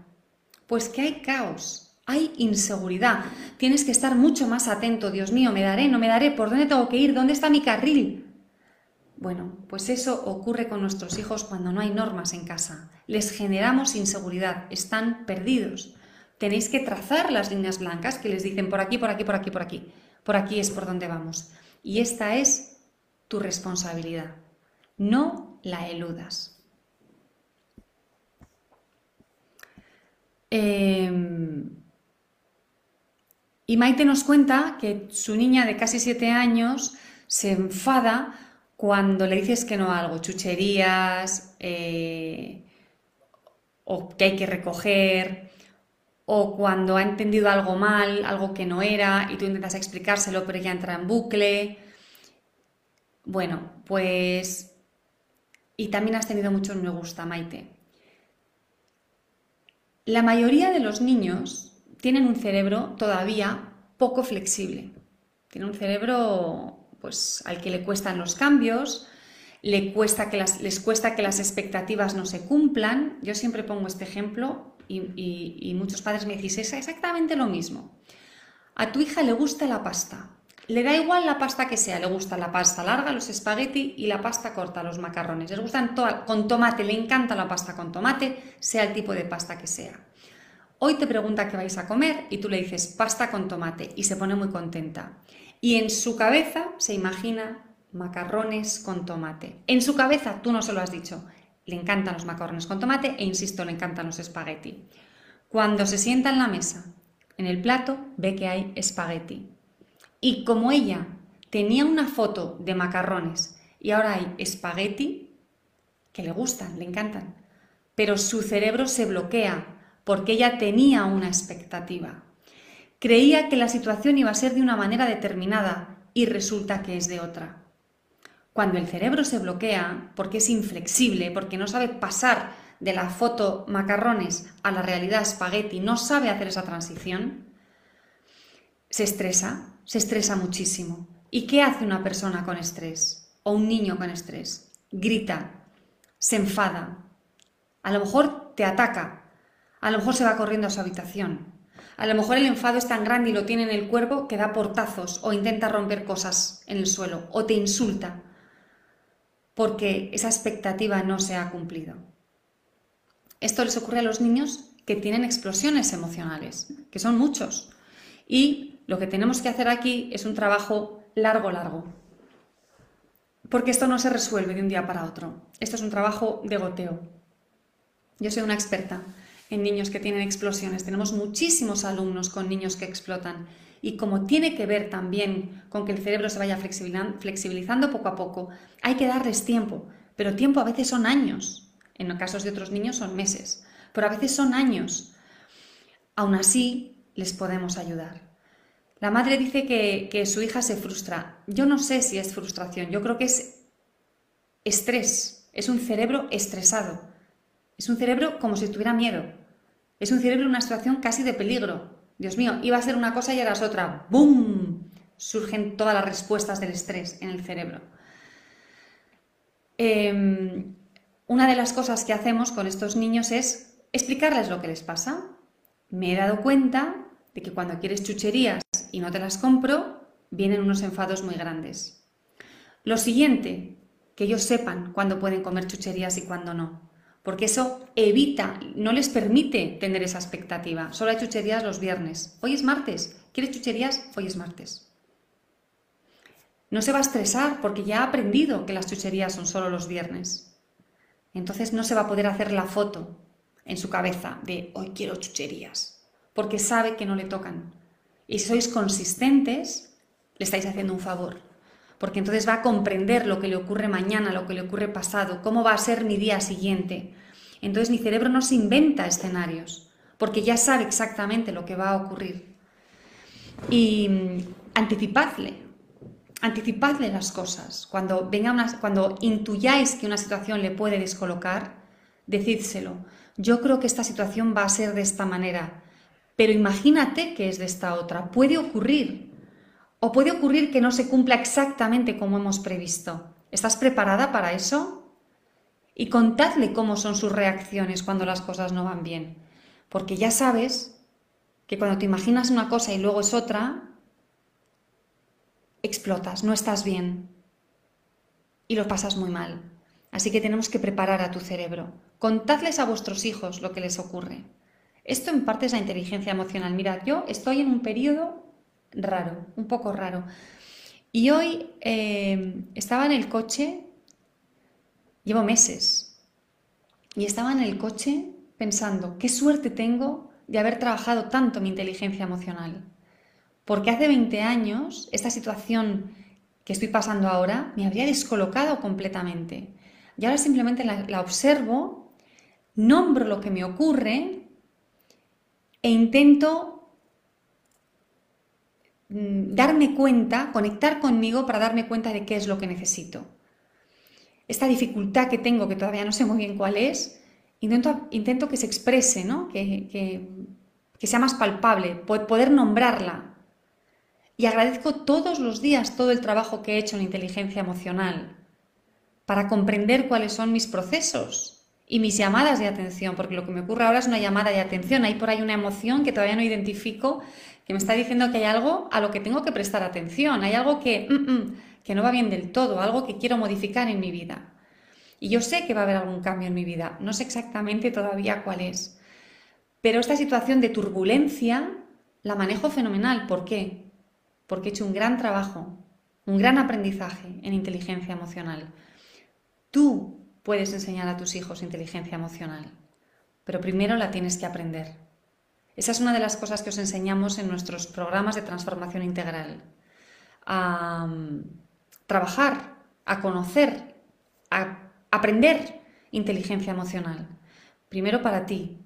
Pues que hay caos, hay inseguridad. Tienes que estar mucho más atento. Dios mío, ¿me daré? ¿No me daré? ¿Por dónde tengo que ir? ¿Dónde está mi carril? Bueno, pues eso ocurre con nuestros hijos cuando no hay normas en casa. Les generamos inseguridad, están perdidos tenéis que trazar las líneas blancas que les dicen por aquí, por aquí, por aquí, por aquí. Por aquí es por donde vamos. Y esta es tu responsabilidad. No la eludas. Em, y Maite nos cuenta que su niña de casi siete años se enfada cuando le dices que no algo, chucherías, eh, o que hay que recoger, o cuando ha entendido algo mal, algo que no era, y tú intentas explicárselo, pero ya entra en bucle. Bueno, pues... Y también has tenido muchos me gusta, Maite. La mayoría de los niños tienen un cerebro todavía poco flexible. Tienen un cerebro pues, al que le cuestan los cambios, le cuesta que les cuesta que las expectativas no se cumplan. Yo siempre pongo este ejemplo y, muchos padres me dicen, es exactamente lo mismo. A tu hija le gusta la pasta. Le da igual la pasta que sea, le gusta la pasta larga, los espagueti y la pasta corta, los macarrones. Les gustan con tomate, le encanta la pasta con tomate, sea el tipo de pasta que sea. Hoy te pregunta qué vais a comer y tú le dices pasta con tomate y se pone muy contenta. Y en su cabeza se imagina macarrones con tomate. En su cabeza tú no se lo has dicho, le encantan los macarrones con tomate e, insisto, le encantan los espagueti. Cuando se sienta en la mesa, en el plato, ve que hay espagueti. Y como ella tenía una foto de macarrones y ahora hay espagueti, que le gustan, le encantan, pero su cerebro se bloquea porque ella tenía una expectativa. Creía que la situación iba a ser de una manera determinada y resulta que es de otra. Cuando el cerebro se bloquea, porque es inflexible, porque no sabe pasar de la foto macarrones a la realidad espagueti, no sabe hacer esa transición, se estresa, se estresa muchísimo. ¿Y qué hace una persona con estrés? O un niño con estrés? Grita, se enfada, a lo mejor te ataca, a lo mejor se va corriendo a su habitación, a lo mejor el enfado es tan grande y lo tiene en el cuerpo que da portazos o intenta romper cosas en el suelo o te insulta porque esa expectativa no se ha cumplido. Esto les ocurre a los niños que tienen explosiones emocionales, que son muchos. Y lo que tenemos que hacer aquí es un trabajo largo, largo. Porque esto no se resuelve de un día para otro. Esto es un trabajo de goteo. Yo soy una experta en niños que tienen explosiones. Tenemos muchísimos alumnos con niños que explotan y como tiene que ver también con que el cerebro se vaya flexibilizando poco a poco, hay que darles tiempo, pero tiempo a veces son años, en casos de otros niños son meses, pero a veces son años. Aún así, les podemos ayudar. La madre dice que, que su hija se frustra. Yo no sé si es frustración, yo creo que es estrés, es un cerebro estresado, es un cerebro como si tuviera miedo, es un cerebro una situación casi de peligro, Dios mío, iba a ser una cosa y ahora es otra. ¡Bum! Surgen todas las respuestas del estrés en el cerebro. Em, una de las cosas que hacemos con estos niños es explicarles lo que les pasa. me he dado cuenta de que cuando quieres chucherías y no te las compro, vienen unos enfados muy grandes. Lo siguiente, que ellos sepan cuándo pueden comer chucherías y cuándo no, porque eso evita, no les permite tener esa expectativa. Solo hay chucherías los viernes. Hoy es martes. ¿Quieres chucherías? Hoy es martes. No se va a estresar porque ya ha aprendido que las chucherías son solo los viernes. Entonces no se va a poder hacer la foto en su cabeza de hoy quiero chucherías, porque sabe que no le tocan. Y si sois consistentes, le estáis haciendo un favor, porque entonces va a comprender lo que le ocurre mañana, lo que le ocurre pasado, cómo va a ser mi día siguiente. Entonces mi cerebro no se inventa escenarios, porque ya sabe exactamente lo que va a ocurrir. Y mm, anticipadle, anticipadle las cosas. Cuando, venga una, cuando intuyáis que una situación le puede descolocar, decídselo. Yo creo que esta situación va a ser de esta manera, pero imagínate que es de esta otra. Puede ocurrir. O puede ocurrir que no se cumpla exactamente como hemos previsto. ¿Estás preparada para eso? Y contadle cómo son sus reacciones cuando las cosas no van bien. Porque ya sabes que cuando te imaginas una cosa y luego es otra, explotas, no estás bien y lo pasas muy mal. Así que tenemos que preparar a tu cerebro. Contadles a vuestros hijos lo que les ocurre. Esto en parte es la inteligencia emocional. Mirad, yo estoy en un periodo raro, un poco raro. Y hoy eh, estaba en el coche, llevo meses, y estaba en el coche pensando, qué suerte tengo de haber trabajado tanto mi inteligencia emocional. Porque hace 20 años esta situación que estoy pasando ahora me habría descolocado completamente. Y ahora simplemente la, observo, nombro lo que me ocurre e intento darme cuenta, conectar conmigo para darme cuenta de qué es lo que necesito. Esta dificultad que tengo, que todavía no sé muy bien cuál es, intento, intento que se exprese, ¿no? que, que sea más palpable, poder nombrarla, y agradezco todos los días todo el trabajo que he hecho en inteligencia emocional para comprender cuáles son mis procesos y mis llamadas de atención, porque lo que me ocurre ahora es una llamada de atención. Hay por ahí una emoción que todavía no identifico, que me está diciendo que hay algo a lo que tengo que prestar atención, hay algo que, mm, mm, que no va bien del todo, algo que quiero modificar en mi vida. Y yo sé que va a haber algún cambio en mi vida, no sé exactamente todavía cuál es. Pero esta situación de turbulencia la manejo fenomenal. ¿Por qué? porque he hecho un gran trabajo, un gran aprendizaje en inteligencia emocional. Tú puedes enseñar a tus hijos inteligencia emocional, pero primero la tienes que aprender. Esa es una de las cosas que os enseñamos en nuestros programas de transformación integral. A mm, trabajar, a conocer, a aprender inteligencia emocional. Primero para ti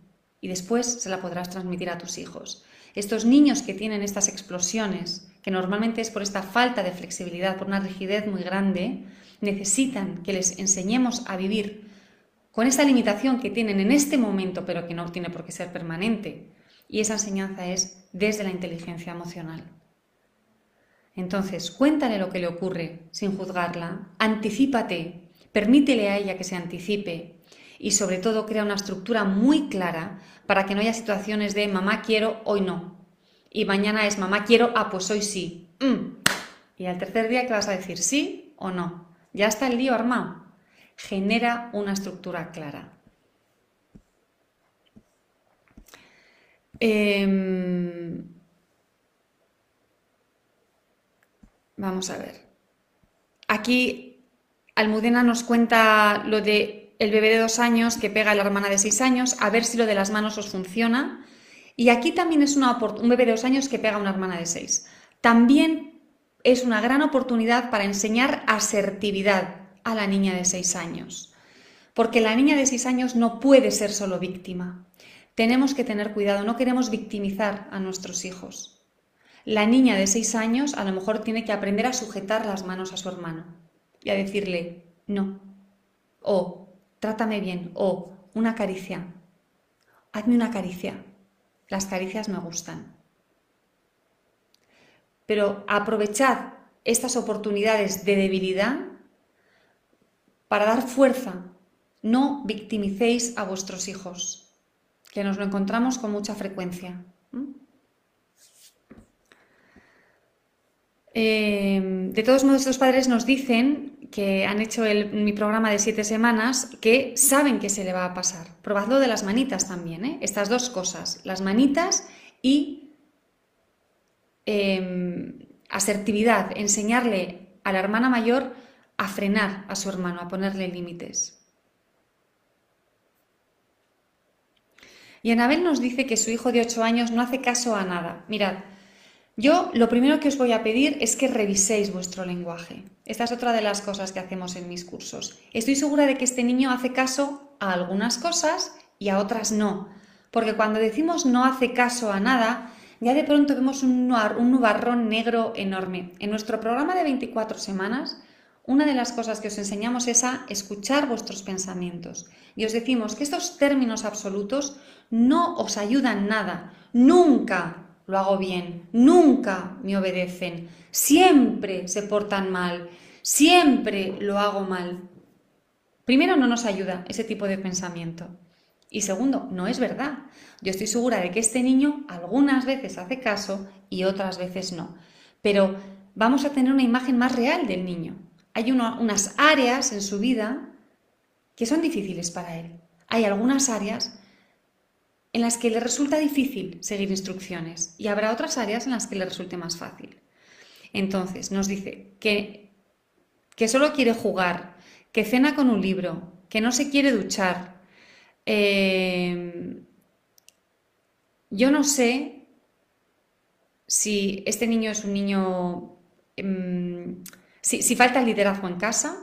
y después se la podrás transmitir a tus hijos. Estos niños que tienen estas explosiones, que normalmente es por esta falta de flexibilidad, por una rigidez muy grande, necesitan que les enseñemos a vivir con esta limitación que tienen en este momento, pero que no tiene por qué ser permanente. Y esa enseñanza es desde la inteligencia emocional. Entonces, cuéntale lo que le ocurre sin juzgarla, anticípate, permítele a ella que se anticipe y sobre todo crea una estructura muy clara para que no haya situaciones de mamá quiero, hoy no y mañana es mamá quiero, ah, pues hoy sí. Mm. Y al tercer día, ¿qué vas a decir? ¿Sí o no? Ya está el lío armado. Genera una estructura clara. Em, vamos a ver. Aquí Almudena nos cuenta lo de el bebé de dos años que pega a la hermana de seis años, a ver si lo de las manos os funciona. Y aquí también es una, un bebé de dos años que pega a una hermana de seis. También es una gran oportunidad para enseñar asertividad a la niña de seis años. Porque la niña de seis años no puede ser solo víctima. Tenemos que tener cuidado, no queremos victimizar a nuestros hijos. La niña de seis años a lo mejor tiene que aprender a sujetar las manos a su hermano y a decirle no, o trátame bien, o una caricia, hazme una caricia, las caricias me gustan. Pero aprovechad estas oportunidades de debilidad para dar fuerza. No victimicéis a vuestros hijos. Que nos lo encontramos con mucha frecuencia. Eh, de todos modos, estos padres nos dicen que han hecho mi programa de siete semanas que saben que se le va a pasar. Probadlo de las manitas también, ¿eh? estas dos cosas, las manitas y em, asertividad, enseñarle a la hermana mayor a frenar a su hermano, a ponerle límites. Y Anabel nos dice que su hijo de 8 años no hace caso a nada. Mirad, yo lo primero que os voy a pedir es que reviséis vuestro lenguaje. Esta es otra de las cosas que hacemos en mis cursos. Estoy segura de que este niño hace caso a algunas cosas y a otras no. Porque cuando decimos no hace caso a nada, ya de pronto vemos un, nubarrón negro enorme. En nuestro programa de 24 semanas una de las cosas que os enseñamos es a escuchar vuestros pensamientos y os decimos que estos términos absolutos no os ayudan nada. Nunca lo hago bien, nunca me obedecen, siempre se portan mal, siempre lo hago mal. Primero, no nos ayuda ese tipo de pensamiento. Y segundo, no es verdad. Yo estoy segura de que este niño algunas veces hace caso y otras veces no. Pero vamos a tener una imagen más real del niño hay unas áreas en su vida que son difíciles para él. Hay algunas áreas en las que le resulta difícil seguir instrucciones y habrá otras áreas en las que le resulte más fácil. Entonces, nos dice que, que solo quiere jugar, que cena con un libro, que no se quiere duchar. Eh, yo no sé si este niño es un niño... Em, si, falta liderazgo en casa,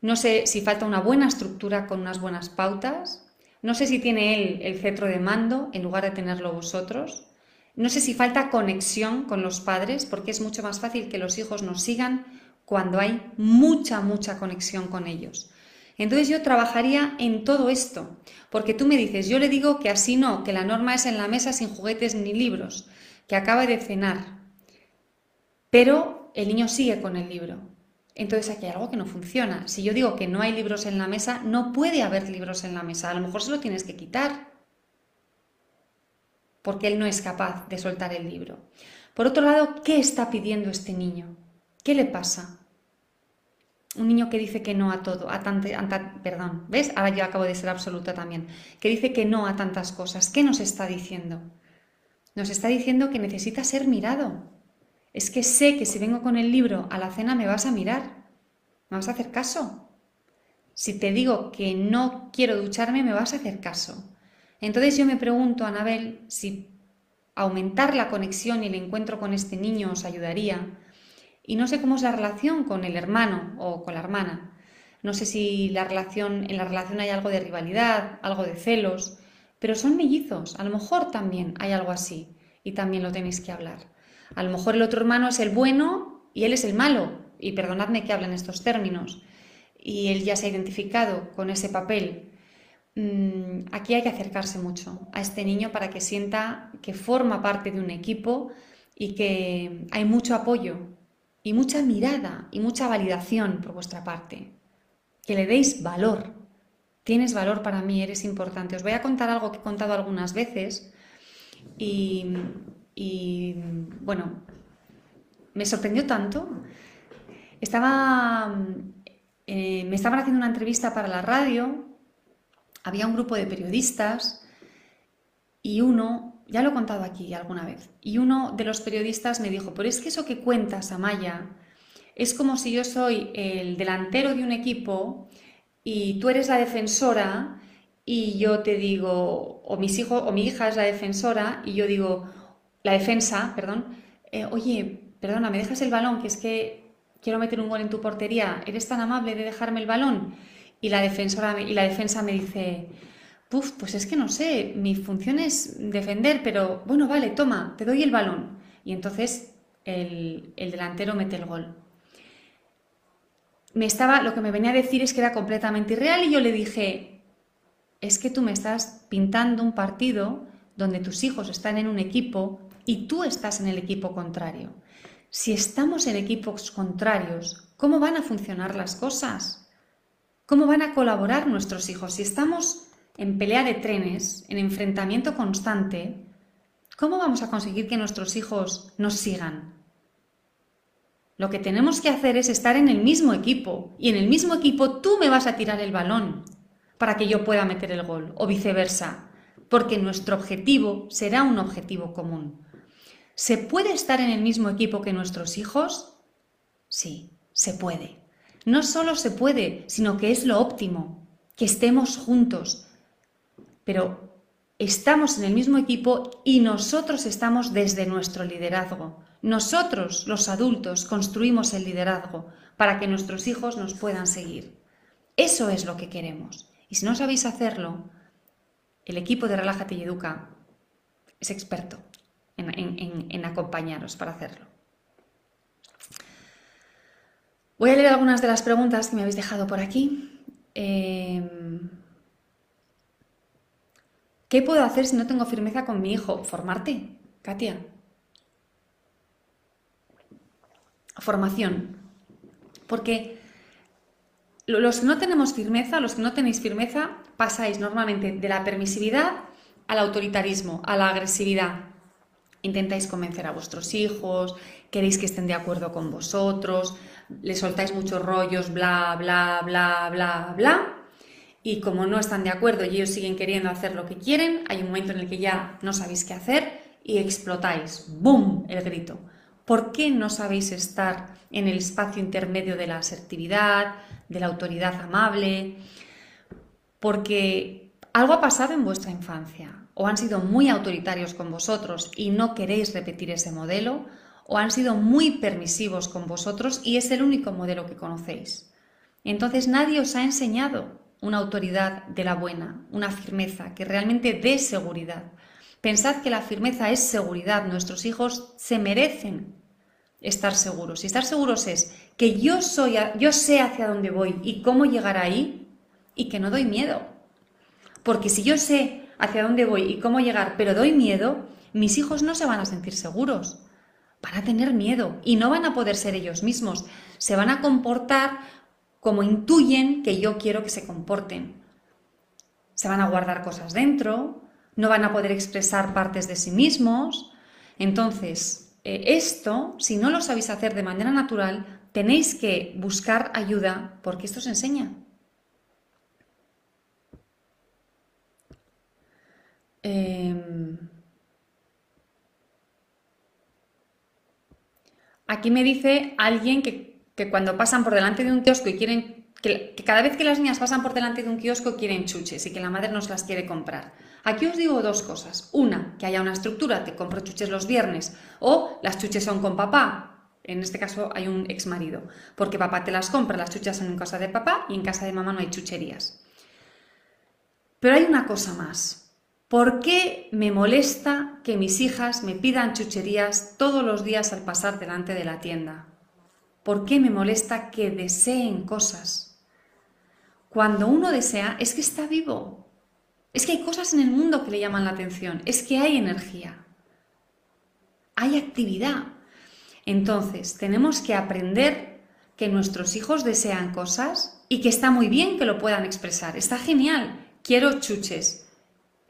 no sé si falta una buena estructura con unas buenas pautas, no sé si tiene él el cetro de mando en lugar de tenerlo vosotros, no sé si falta conexión con los padres, porque es mucho más fácil que los hijos nos sigan cuando hay mucha, mucha conexión con ellos. Entonces yo trabajaría en todo esto, porque tú me dices, yo le digo que así no, que la norma es en la mesa sin juguetes ni libros, que acaba de cenar. Pero el niño sigue con el libro. Entonces aquí hay algo que no funciona. Si yo digo que no hay libros en la mesa, no puede haber libros en la mesa. A lo mejor se lo tienes que quitar. Porque él no es capaz de soltar el libro. Por otro lado, ¿qué está pidiendo este niño? ¿Qué le pasa? Un niño que dice que no a todo, a tantas, perdón, ¿ves? Ahora yo acabo de ser absoluta también. Que dice que no a tantas cosas. ¿Qué nos está diciendo? Nos está diciendo que necesita ser mirado, es que sé que si vengo con el libro a la cena me vas a mirar, me vas a hacer caso. Si te digo que no quiero ducharme, me vas a hacer caso. Entonces yo me pregunto, Anabel, si aumentar la conexión y el encuentro con este niño os ayudaría. Y no sé cómo es la relación con el hermano o con la hermana. No sé si en la relación hay algo de rivalidad, algo de celos, pero son mellizos. A lo mejor también hay algo así y también lo tenéis que hablar. A lo mejor el otro hermano es el bueno y él es el malo. Y perdonadme que hablen estos términos. Y él ya se ha identificado con ese papel. Mm, aquí hay que acercarse mucho a este niño para que sienta que forma parte de un equipo y que hay mucho apoyo y mucha mirada y mucha validación por vuestra parte. Que le deis valor. Tienes valor para mí, eres importante. Os voy a contar algo que he contado algunas veces y y bueno, me sorprendió tanto. Estaba, eh, me estaban haciendo una entrevista para la radio, había un grupo de periodistas y uno, ya lo he contado aquí alguna vez, y uno de los periodistas me dijo, pero es que eso que cuentas, Amaya, es como si yo soy el delantero de un equipo y tú eres la defensora y yo te digo, o mis hijos o mi hija es la defensora y yo digo, la defensa, perdón, eh, oye, perdona, ¿me dejas el balón? Que es que quiero meter un gol en tu portería, ¿eres tan amable de dejarme el balón? Y la, defensora, y la defensa me dice, Puf, pues es que no sé, mi función es defender, pero bueno, vale, toma, te doy el balón. Y entonces el, el delantero mete el gol. Me estaba, lo que me venía a decir es que era completamente irreal y yo le dije, es que tú me estás pintando un partido donde tus hijos están en un equipo y tú estás en el equipo contrario. Si estamos en equipos contrarios, ¿cómo van a funcionar las cosas? ¿Cómo van a colaborar nuestros hijos? Si estamos en pelea de trenes, en enfrentamiento constante, ¿cómo vamos a conseguir que nuestros hijos nos sigan? Lo que tenemos que hacer es estar en el mismo equipo y en el mismo equipo tú me vas a tirar el balón para que yo pueda meter el gol o viceversa, porque nuestro objetivo será un objetivo común. ¿Se puede estar en el mismo equipo que nuestros hijos? Sí, se puede. No solo se puede, sino que es lo óptimo, que estemos juntos. Pero estamos en el mismo equipo y nosotros estamos desde nuestro liderazgo. Nosotros, los adultos, construimos el liderazgo para que nuestros hijos nos puedan seguir. Eso es lo que queremos. Y si no sabéis hacerlo, el equipo de Relájate y Educa es experto en, acompañaros para hacerlo. Voy a leer algunas de las preguntas que me habéis dejado por aquí. Em, ¿Qué puedo hacer si no tengo firmeza con mi hijo? Formarte, Katia. Formación. Porque los que no tenemos firmeza, los que no tenéis firmeza, pasáis normalmente de la permisividad al autoritarismo, a la agresividad. Intentáis convencer a vuestros hijos, queréis que estén de acuerdo con vosotros, les soltáis muchos rollos, bla, bla, bla, bla, bla. Y como no están de acuerdo y ellos siguen queriendo hacer lo que quieren, hay un momento en el que ya no sabéis qué hacer y explotáis. ¡Bum! El grito. ¿Por qué no sabéis estar en el espacio intermedio de la asertividad, de la autoridad amable? Porque algo ha pasado en vuestra infancia, o han sido muy autoritarios con vosotros y no queréis repetir ese modelo, o han sido muy permisivos con vosotros y es el único modelo que conocéis. Entonces nadie os ha enseñado una autoridad de la buena, una firmeza que realmente dé seguridad. Pensad que la firmeza es seguridad. Nuestros hijos se merecen estar seguros. Y estar seguros es que yo soy, yo sé hacia dónde voy y cómo llegar ahí y que no doy miedo. Porque si yo sé hacia dónde voy y cómo llegar, pero doy miedo, mis hijos no se van a sentir seguros. Van a tener miedo y no van a poder ser ellos mismos. Se van a comportar como intuyen que yo quiero que se comporten. Se van a guardar cosas dentro, no van a poder expresar partes de sí mismos. Entonces, eh, esto, si no lo sabéis hacer de manera natural, tenéis que buscar ayuda porque esto se enseña. Em, aquí me dice alguien que, cuando pasan por delante de un kiosco y quieren, que, que cada vez que las niñas pasan por delante de un kiosco quieren chuches y que la madre nos las quiere comprar. Aquí os digo dos cosas. Una, que haya una estructura, te compro chuches los viernes, o las chuches son con papá. En este caso hay un ex marido, porque papá te las compra, las chuches son en casa de papá y en casa de mamá no hay chucherías. Pero hay una cosa más. ¿Por qué me molesta que mis hijas me pidan chucherías todos los días al pasar delante de la tienda? ¿Por qué me molesta que deseen cosas? Cuando uno desea es que está vivo, es que hay cosas en el mundo que le llaman la atención, es que hay energía, hay actividad. Entonces, tenemos que aprender que nuestros hijos desean cosas y que está muy bien que lo puedan expresar. Está genial, quiero chuches.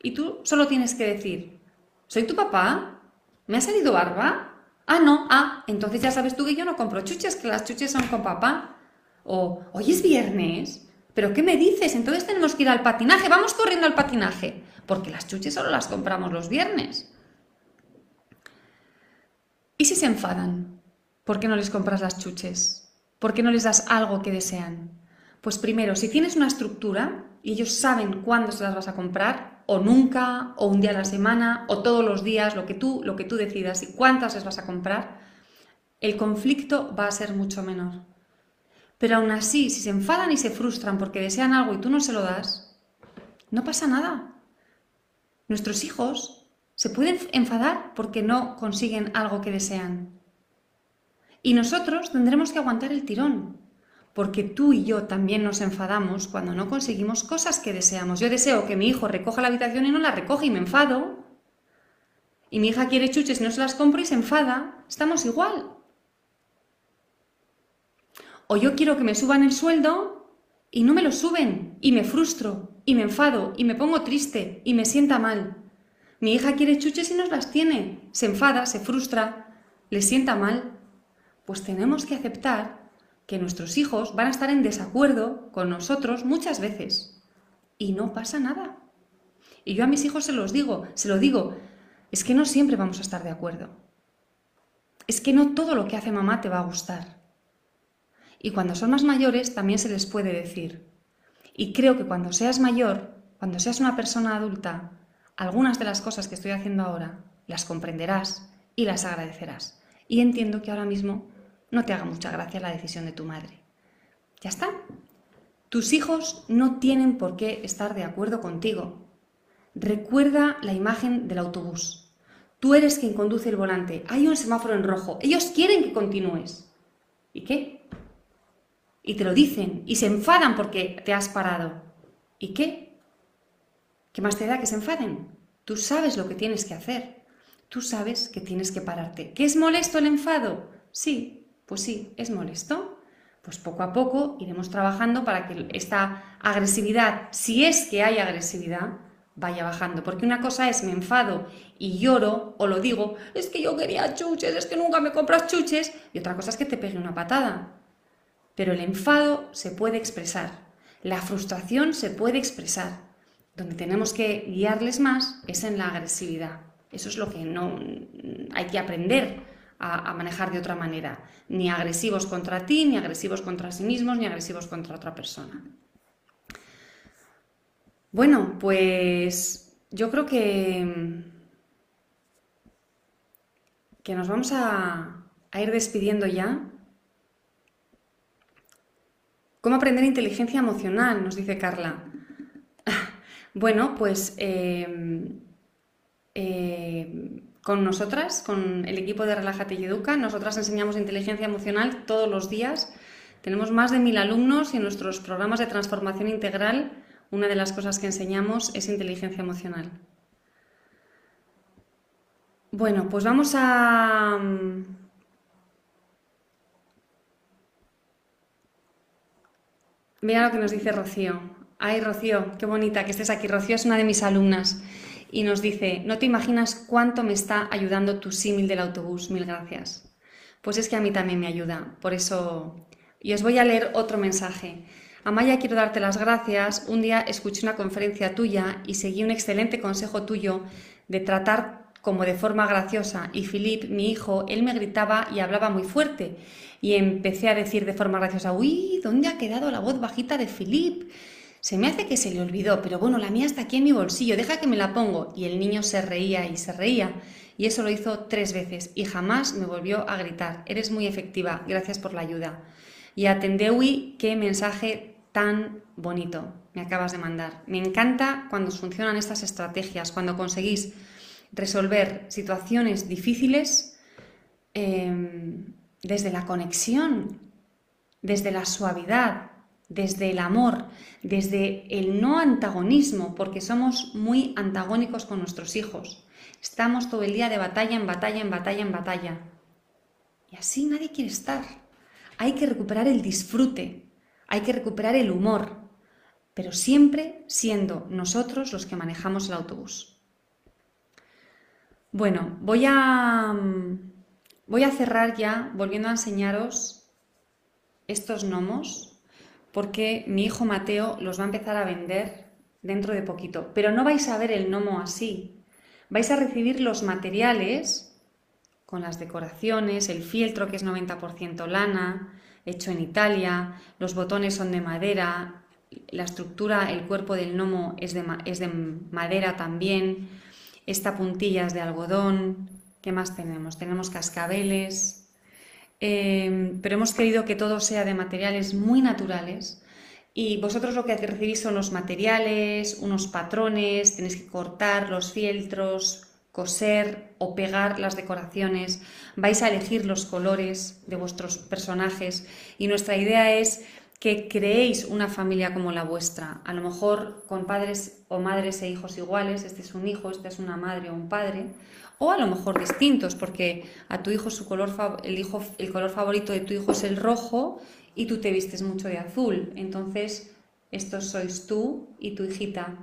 Y tú solo tienes que decir, ¿soy tu papá? ¿Me ha salido barba? Ah, no, ah, entonces ya sabes tú que yo no compro chuches, que las chuches son con papá. O, hoy es viernes, ¿Pero qué me dices? Entonces tenemos que ir al patinaje. Vamos corriendo al patinaje. Porque las chuches solo las compramos los viernes. ¿Y si se enfadan? ¿Por qué no les compras las chuches? ¿Por qué no les das algo que desean? Pues primero, si tienes una estructura y ellos saben cuándo se las vas a comprar, o nunca, o un día a la semana, o todos los días, lo que tú, lo que tú decidas y cuántas les vas a comprar, el conflicto va a ser mucho menor. Pero aún así, si se enfadan y se frustran porque desean algo y tú no se lo das, no pasa nada. Nuestros hijos se pueden enfadar porque no consiguen algo que desean. Y nosotros tendremos que aguantar el tirón, porque tú y yo también nos enfadamos cuando no conseguimos cosas que deseamos. Yo deseo que mi hijo recoja la habitación y no la recoge y me enfado. Y mi hija quiere chuches y no se las compro y se enfada. Estamos igual. O yo quiero que me suban el sueldo y no me lo suben y me frustro, y me enfado, y me pongo triste, y me sienta mal. Mi hija quiere chuches y no las tiene, se enfada, se frustra, le sienta mal. Pues tenemos que aceptar que nuestros hijos van a estar en desacuerdo con nosotros muchas veces. Y no pasa nada. Y yo a mis hijos se los digo, se lo digo, es que no siempre vamos a estar de acuerdo. Es que no todo lo que hace mamá te va a gustar. Y cuando son más mayores también se les puede decir, y creo que cuando seas mayor, cuando seas una persona adulta, algunas de las cosas que estoy haciendo ahora las comprenderás y las agradecerás. Y entiendo que ahora mismo no te haga mucha gracia la decisión de tu madre. Ya está. Tus hijos no tienen por qué estar de acuerdo contigo. Recuerda la imagen del autobús. Tú eres quien conduce el volante. Hay un semáforo en rojo. Ellos quieren que continúes. ¿Y qué? y te lo dicen y se enfadan porque te has parado. ¿Y qué? ¿Qué más te da que se enfaden? Tú sabes lo que tienes que hacer. Tú sabes que tienes que pararte. ¿Qué es molesto el enfado? Sí, pues sí, es molesto. Pues poco a poco iremos trabajando para que esta agresividad, si es que hay agresividad, vaya bajando. Porque una cosa es me enfado y lloro o lo digo, es que yo quería chuches, es que nunca me compras chuches. Y otra cosa es que te pegue una patada. Pero el enfado se puede expresar, la frustración se puede expresar. Donde tenemos que guiarles más es en la agresividad. Eso es lo que no hay que aprender a, manejar de otra manera. Ni agresivos contra ti, ni agresivos contra sí mismos, ni agresivos contra otra persona. Bueno, pues yo creo que, que nos vamos a, a ir despidiendo ya. ¿Cómo aprender inteligencia emocional? Nos dice Carla. bueno, pues eh, eh, con nosotras, con el equipo de Relájate y Educa, nosotras enseñamos inteligencia emocional todos los días. Tenemos más de mil alumnos y en nuestros programas de transformación integral una de las cosas que enseñamos es inteligencia emocional. Bueno, pues vamos a, Mira lo que nos dice Rocío. Ay, Rocío, qué bonita que estés aquí. Rocío es una de mis alumnas y nos dice, no te imaginas cuánto me está ayudando tu símil del autobús. Mil gracias. Pues es que a mí también me ayuda. Por eso, y os voy a leer otro mensaje. Amaya, quiero darte las gracias. Un día escuché una conferencia tuya y seguí un excelente consejo tuyo de tratar como de forma graciosa. Y Filip, mi hijo, él me gritaba y hablaba muy fuerte y empecé a decir de forma graciosa, uy, ¿dónde ha quedado la voz bajita de Philip? Se me hace que se le olvidó, pero bueno, la mía está aquí en mi bolsillo, deja que me la pongo. Y el niño se reía y se reía. Y eso lo hizo tres veces y jamás me volvió a gritar. Eres muy efectiva, gracias por la ayuda. Y a qué mensaje tan bonito me acabas de mandar. Me encanta cuando funcionan estas estrategias, cuando conseguís resolver situaciones difíciles. Em, desde la conexión, desde la suavidad, desde el amor, desde el no antagonismo, porque somos muy antagónicos con nuestros hijos. Estamos todo el día de batalla en batalla, en batalla, en batalla. Y así nadie quiere estar. Hay que recuperar el disfrute, hay que recuperar el humor, pero siempre siendo nosotros los que manejamos el autobús. Bueno, voy a Voy a cerrar ya volviendo a enseñaros estos gnomos porque mi hijo Mateo los va a empezar a vender dentro de poquito. Pero no vais a ver el gnomo así. Vais a recibir los materiales con las decoraciones, el fieltro que es 90% lana, hecho en Italia, los botones son de madera, la estructura, el cuerpo del gnomo es de, es de madera también, esta puntilla es de algodón, ¿Qué más tenemos? Tenemos cascabeles, em, pero hemos querido que todo sea de materiales muy naturales. Y vosotros lo que recibís son los materiales, unos patrones, tenéis que cortar los fieltros, coser o pegar las decoraciones, vais a elegir los colores de vuestros personajes y nuestra idea es que creéis una familia como la vuestra, a lo mejor con padres o madres e hijos iguales, este es un hijo, esta es una madre o un padre, o a lo mejor distintos, porque a tu hijo su color el, hijo, el color favorito de tu hijo es el rojo y tú te vistes mucho de azul. Entonces, estos sois tú y tu hijita.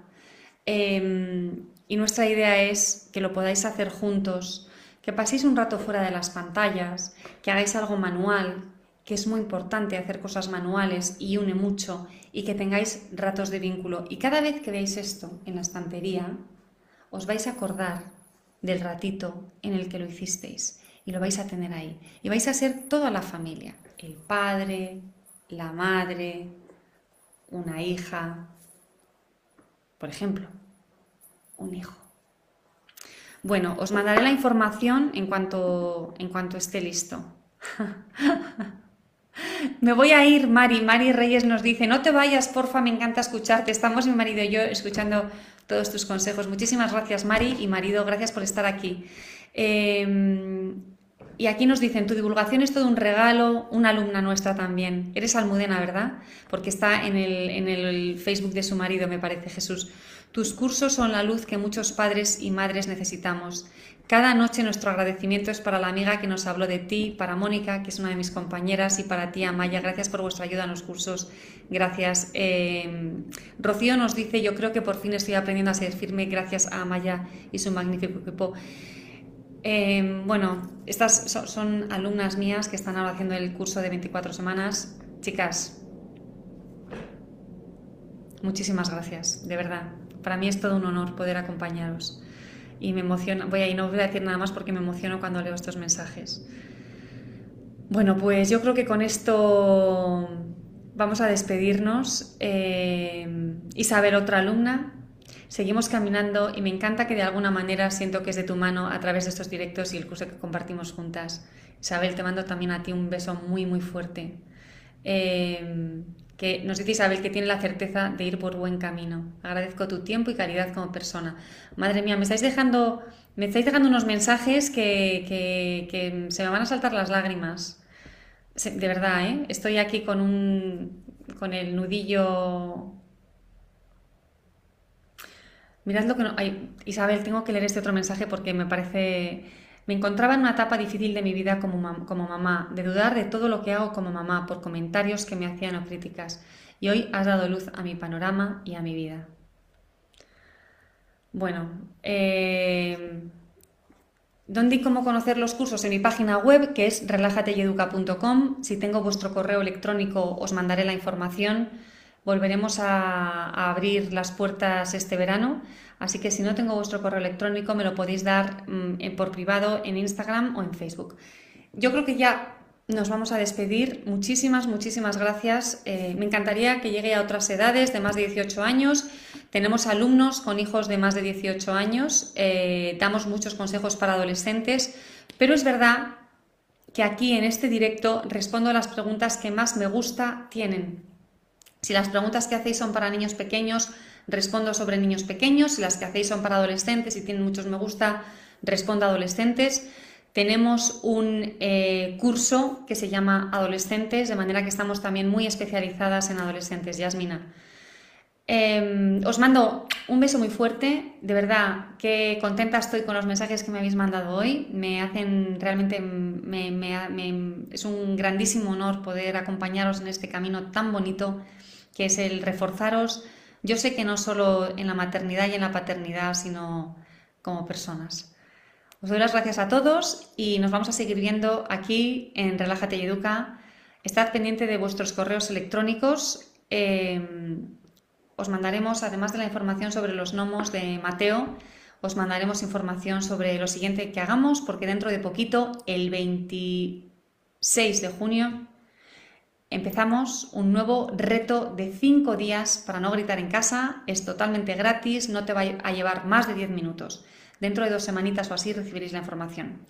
Em, y nuestra idea es que lo podáis hacer juntos, que paséis un rato fuera de las pantallas, que hagáis algo manual, que es muy importante hacer cosas manuales y une mucho, y que tengáis ratos de vínculo. Y cada vez que veáis esto en la estantería, os vais a acordar del ratito en el que lo hicisteis y lo vais a tener ahí. Y vais a ser toda la familia, el padre, la madre, una hija, por ejemplo, un hijo. Bueno, os mandaré la información en cuanto, en cuanto esté listo. Me voy a ir, Mari. Mari Reyes nos dice, no te vayas, porfa, me encanta escucharte. Estamos mi marido y yo escuchando todos tus consejos. Muchísimas gracias, Mari y marido, gracias por estar aquí. Em, y aquí nos dicen, tu divulgación es todo un regalo, una alumna nuestra también. Eres almudena, ¿verdad? Porque está en el, en el Facebook de su marido, me parece, Jesús. Tus cursos son la luz que muchos padres y madres necesitamos. Cada noche nuestro agradecimiento es para la amiga que nos habló de ti, para Mónica, que es una de mis compañeras, y para ti, Amaya. Gracias por vuestra ayuda en los cursos. Gracias. Eh, Rocío nos dice, yo creo que por fin estoy aprendiendo a ser firme gracias a Amaya y su magnífico equipo. Eh, bueno, estas son, alumnas mías que están ahora haciendo el curso de 24 semanas. Chicas, muchísimas gracias, de verdad. Para mí es todo un honor poder acompañaros y me emociona. Voy a no voy a decir nada más porque me emociono cuando leo estos mensajes. Bueno, pues yo creo que con esto vamos a despedirnos. Eh, Isabel, otra alumna, seguimos caminando y me encanta que de alguna manera siento que es de tu mano a través de estos directos y el curso que compartimos juntas. Isabel, te mando también a ti un beso muy, muy fuerte. Eh, que nos dice Isabel que tiene la certeza de ir por buen camino. Agradezco tu tiempo y calidad como persona. Madre mía, me estáis dejando, me estáis dejando unos mensajes que, se me van a saltar las lágrimas. De verdad, ¿eh? Estoy aquí con un con el nudillo. Mirad lo que no. Isabel, tengo que leer este otro mensaje porque me parece me encontraba en una etapa difícil de mi vida como, como mamá, de dudar de todo lo que hago como mamá por comentarios que me hacían o críticas. Y hoy has dado luz a mi panorama y a mi vida. Bueno, eh, ¿dónde y cómo conocer los cursos? En mi página web, que es relajateyeduca.com. Si tengo vuestro correo electrónico, os mandaré la información. Volveremos a, abrir las puertas este verano, así que si no tengo vuestro correo electrónico me lo podéis dar mm, por privado en Instagram o en Facebook. Yo creo que ya nos vamos a despedir. Muchísimas, muchísimas gracias. Eh, me encantaría que llegue a otras edades de más de 18 años. Tenemos alumnos con hijos de más de 18 años. Eh, damos muchos consejos para adolescentes, pero es verdad que aquí en este directo respondo a las preguntas que más me gusta tienen. Si las preguntas que hacéis son para niños pequeños, respondo sobre niños pequeños. Si las que hacéis son para adolescentes y tienen muchos me gusta, respondo a adolescentes. Tenemos un eh, curso que se llama Adolescentes, de manera que estamos también muy especializadas en adolescentes. Yasmina. Em, os mando un beso muy fuerte, de verdad que contenta estoy con los mensajes que me habéis mandado hoy, me hacen realmente, es un grandísimo honor poder acompañaros en este camino tan bonito que es el reforzaros, yo sé que no solo en la maternidad y en la paternidad, sino como personas. Os doy las gracias a todos y nos vamos a seguir viendo aquí en Relájate y Educa. Estad pendiente de vuestros correos electrónicos. Em, os mandaremos, además de la información sobre los gnomos de Mateo, os mandaremos información sobre lo siguiente que hagamos, porque dentro de poquito, el 26 de junio, empezamos un nuevo reto de 5 días para no gritar en casa. Es totalmente gratis, no te va a llevar más de 10 minutos. Dentro de dos semanitas o así recibiréis la información.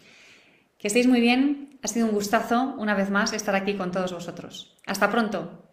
Que estéis muy bien, ha sido un gustazo una vez más estar aquí con todos vosotros. Hasta pronto.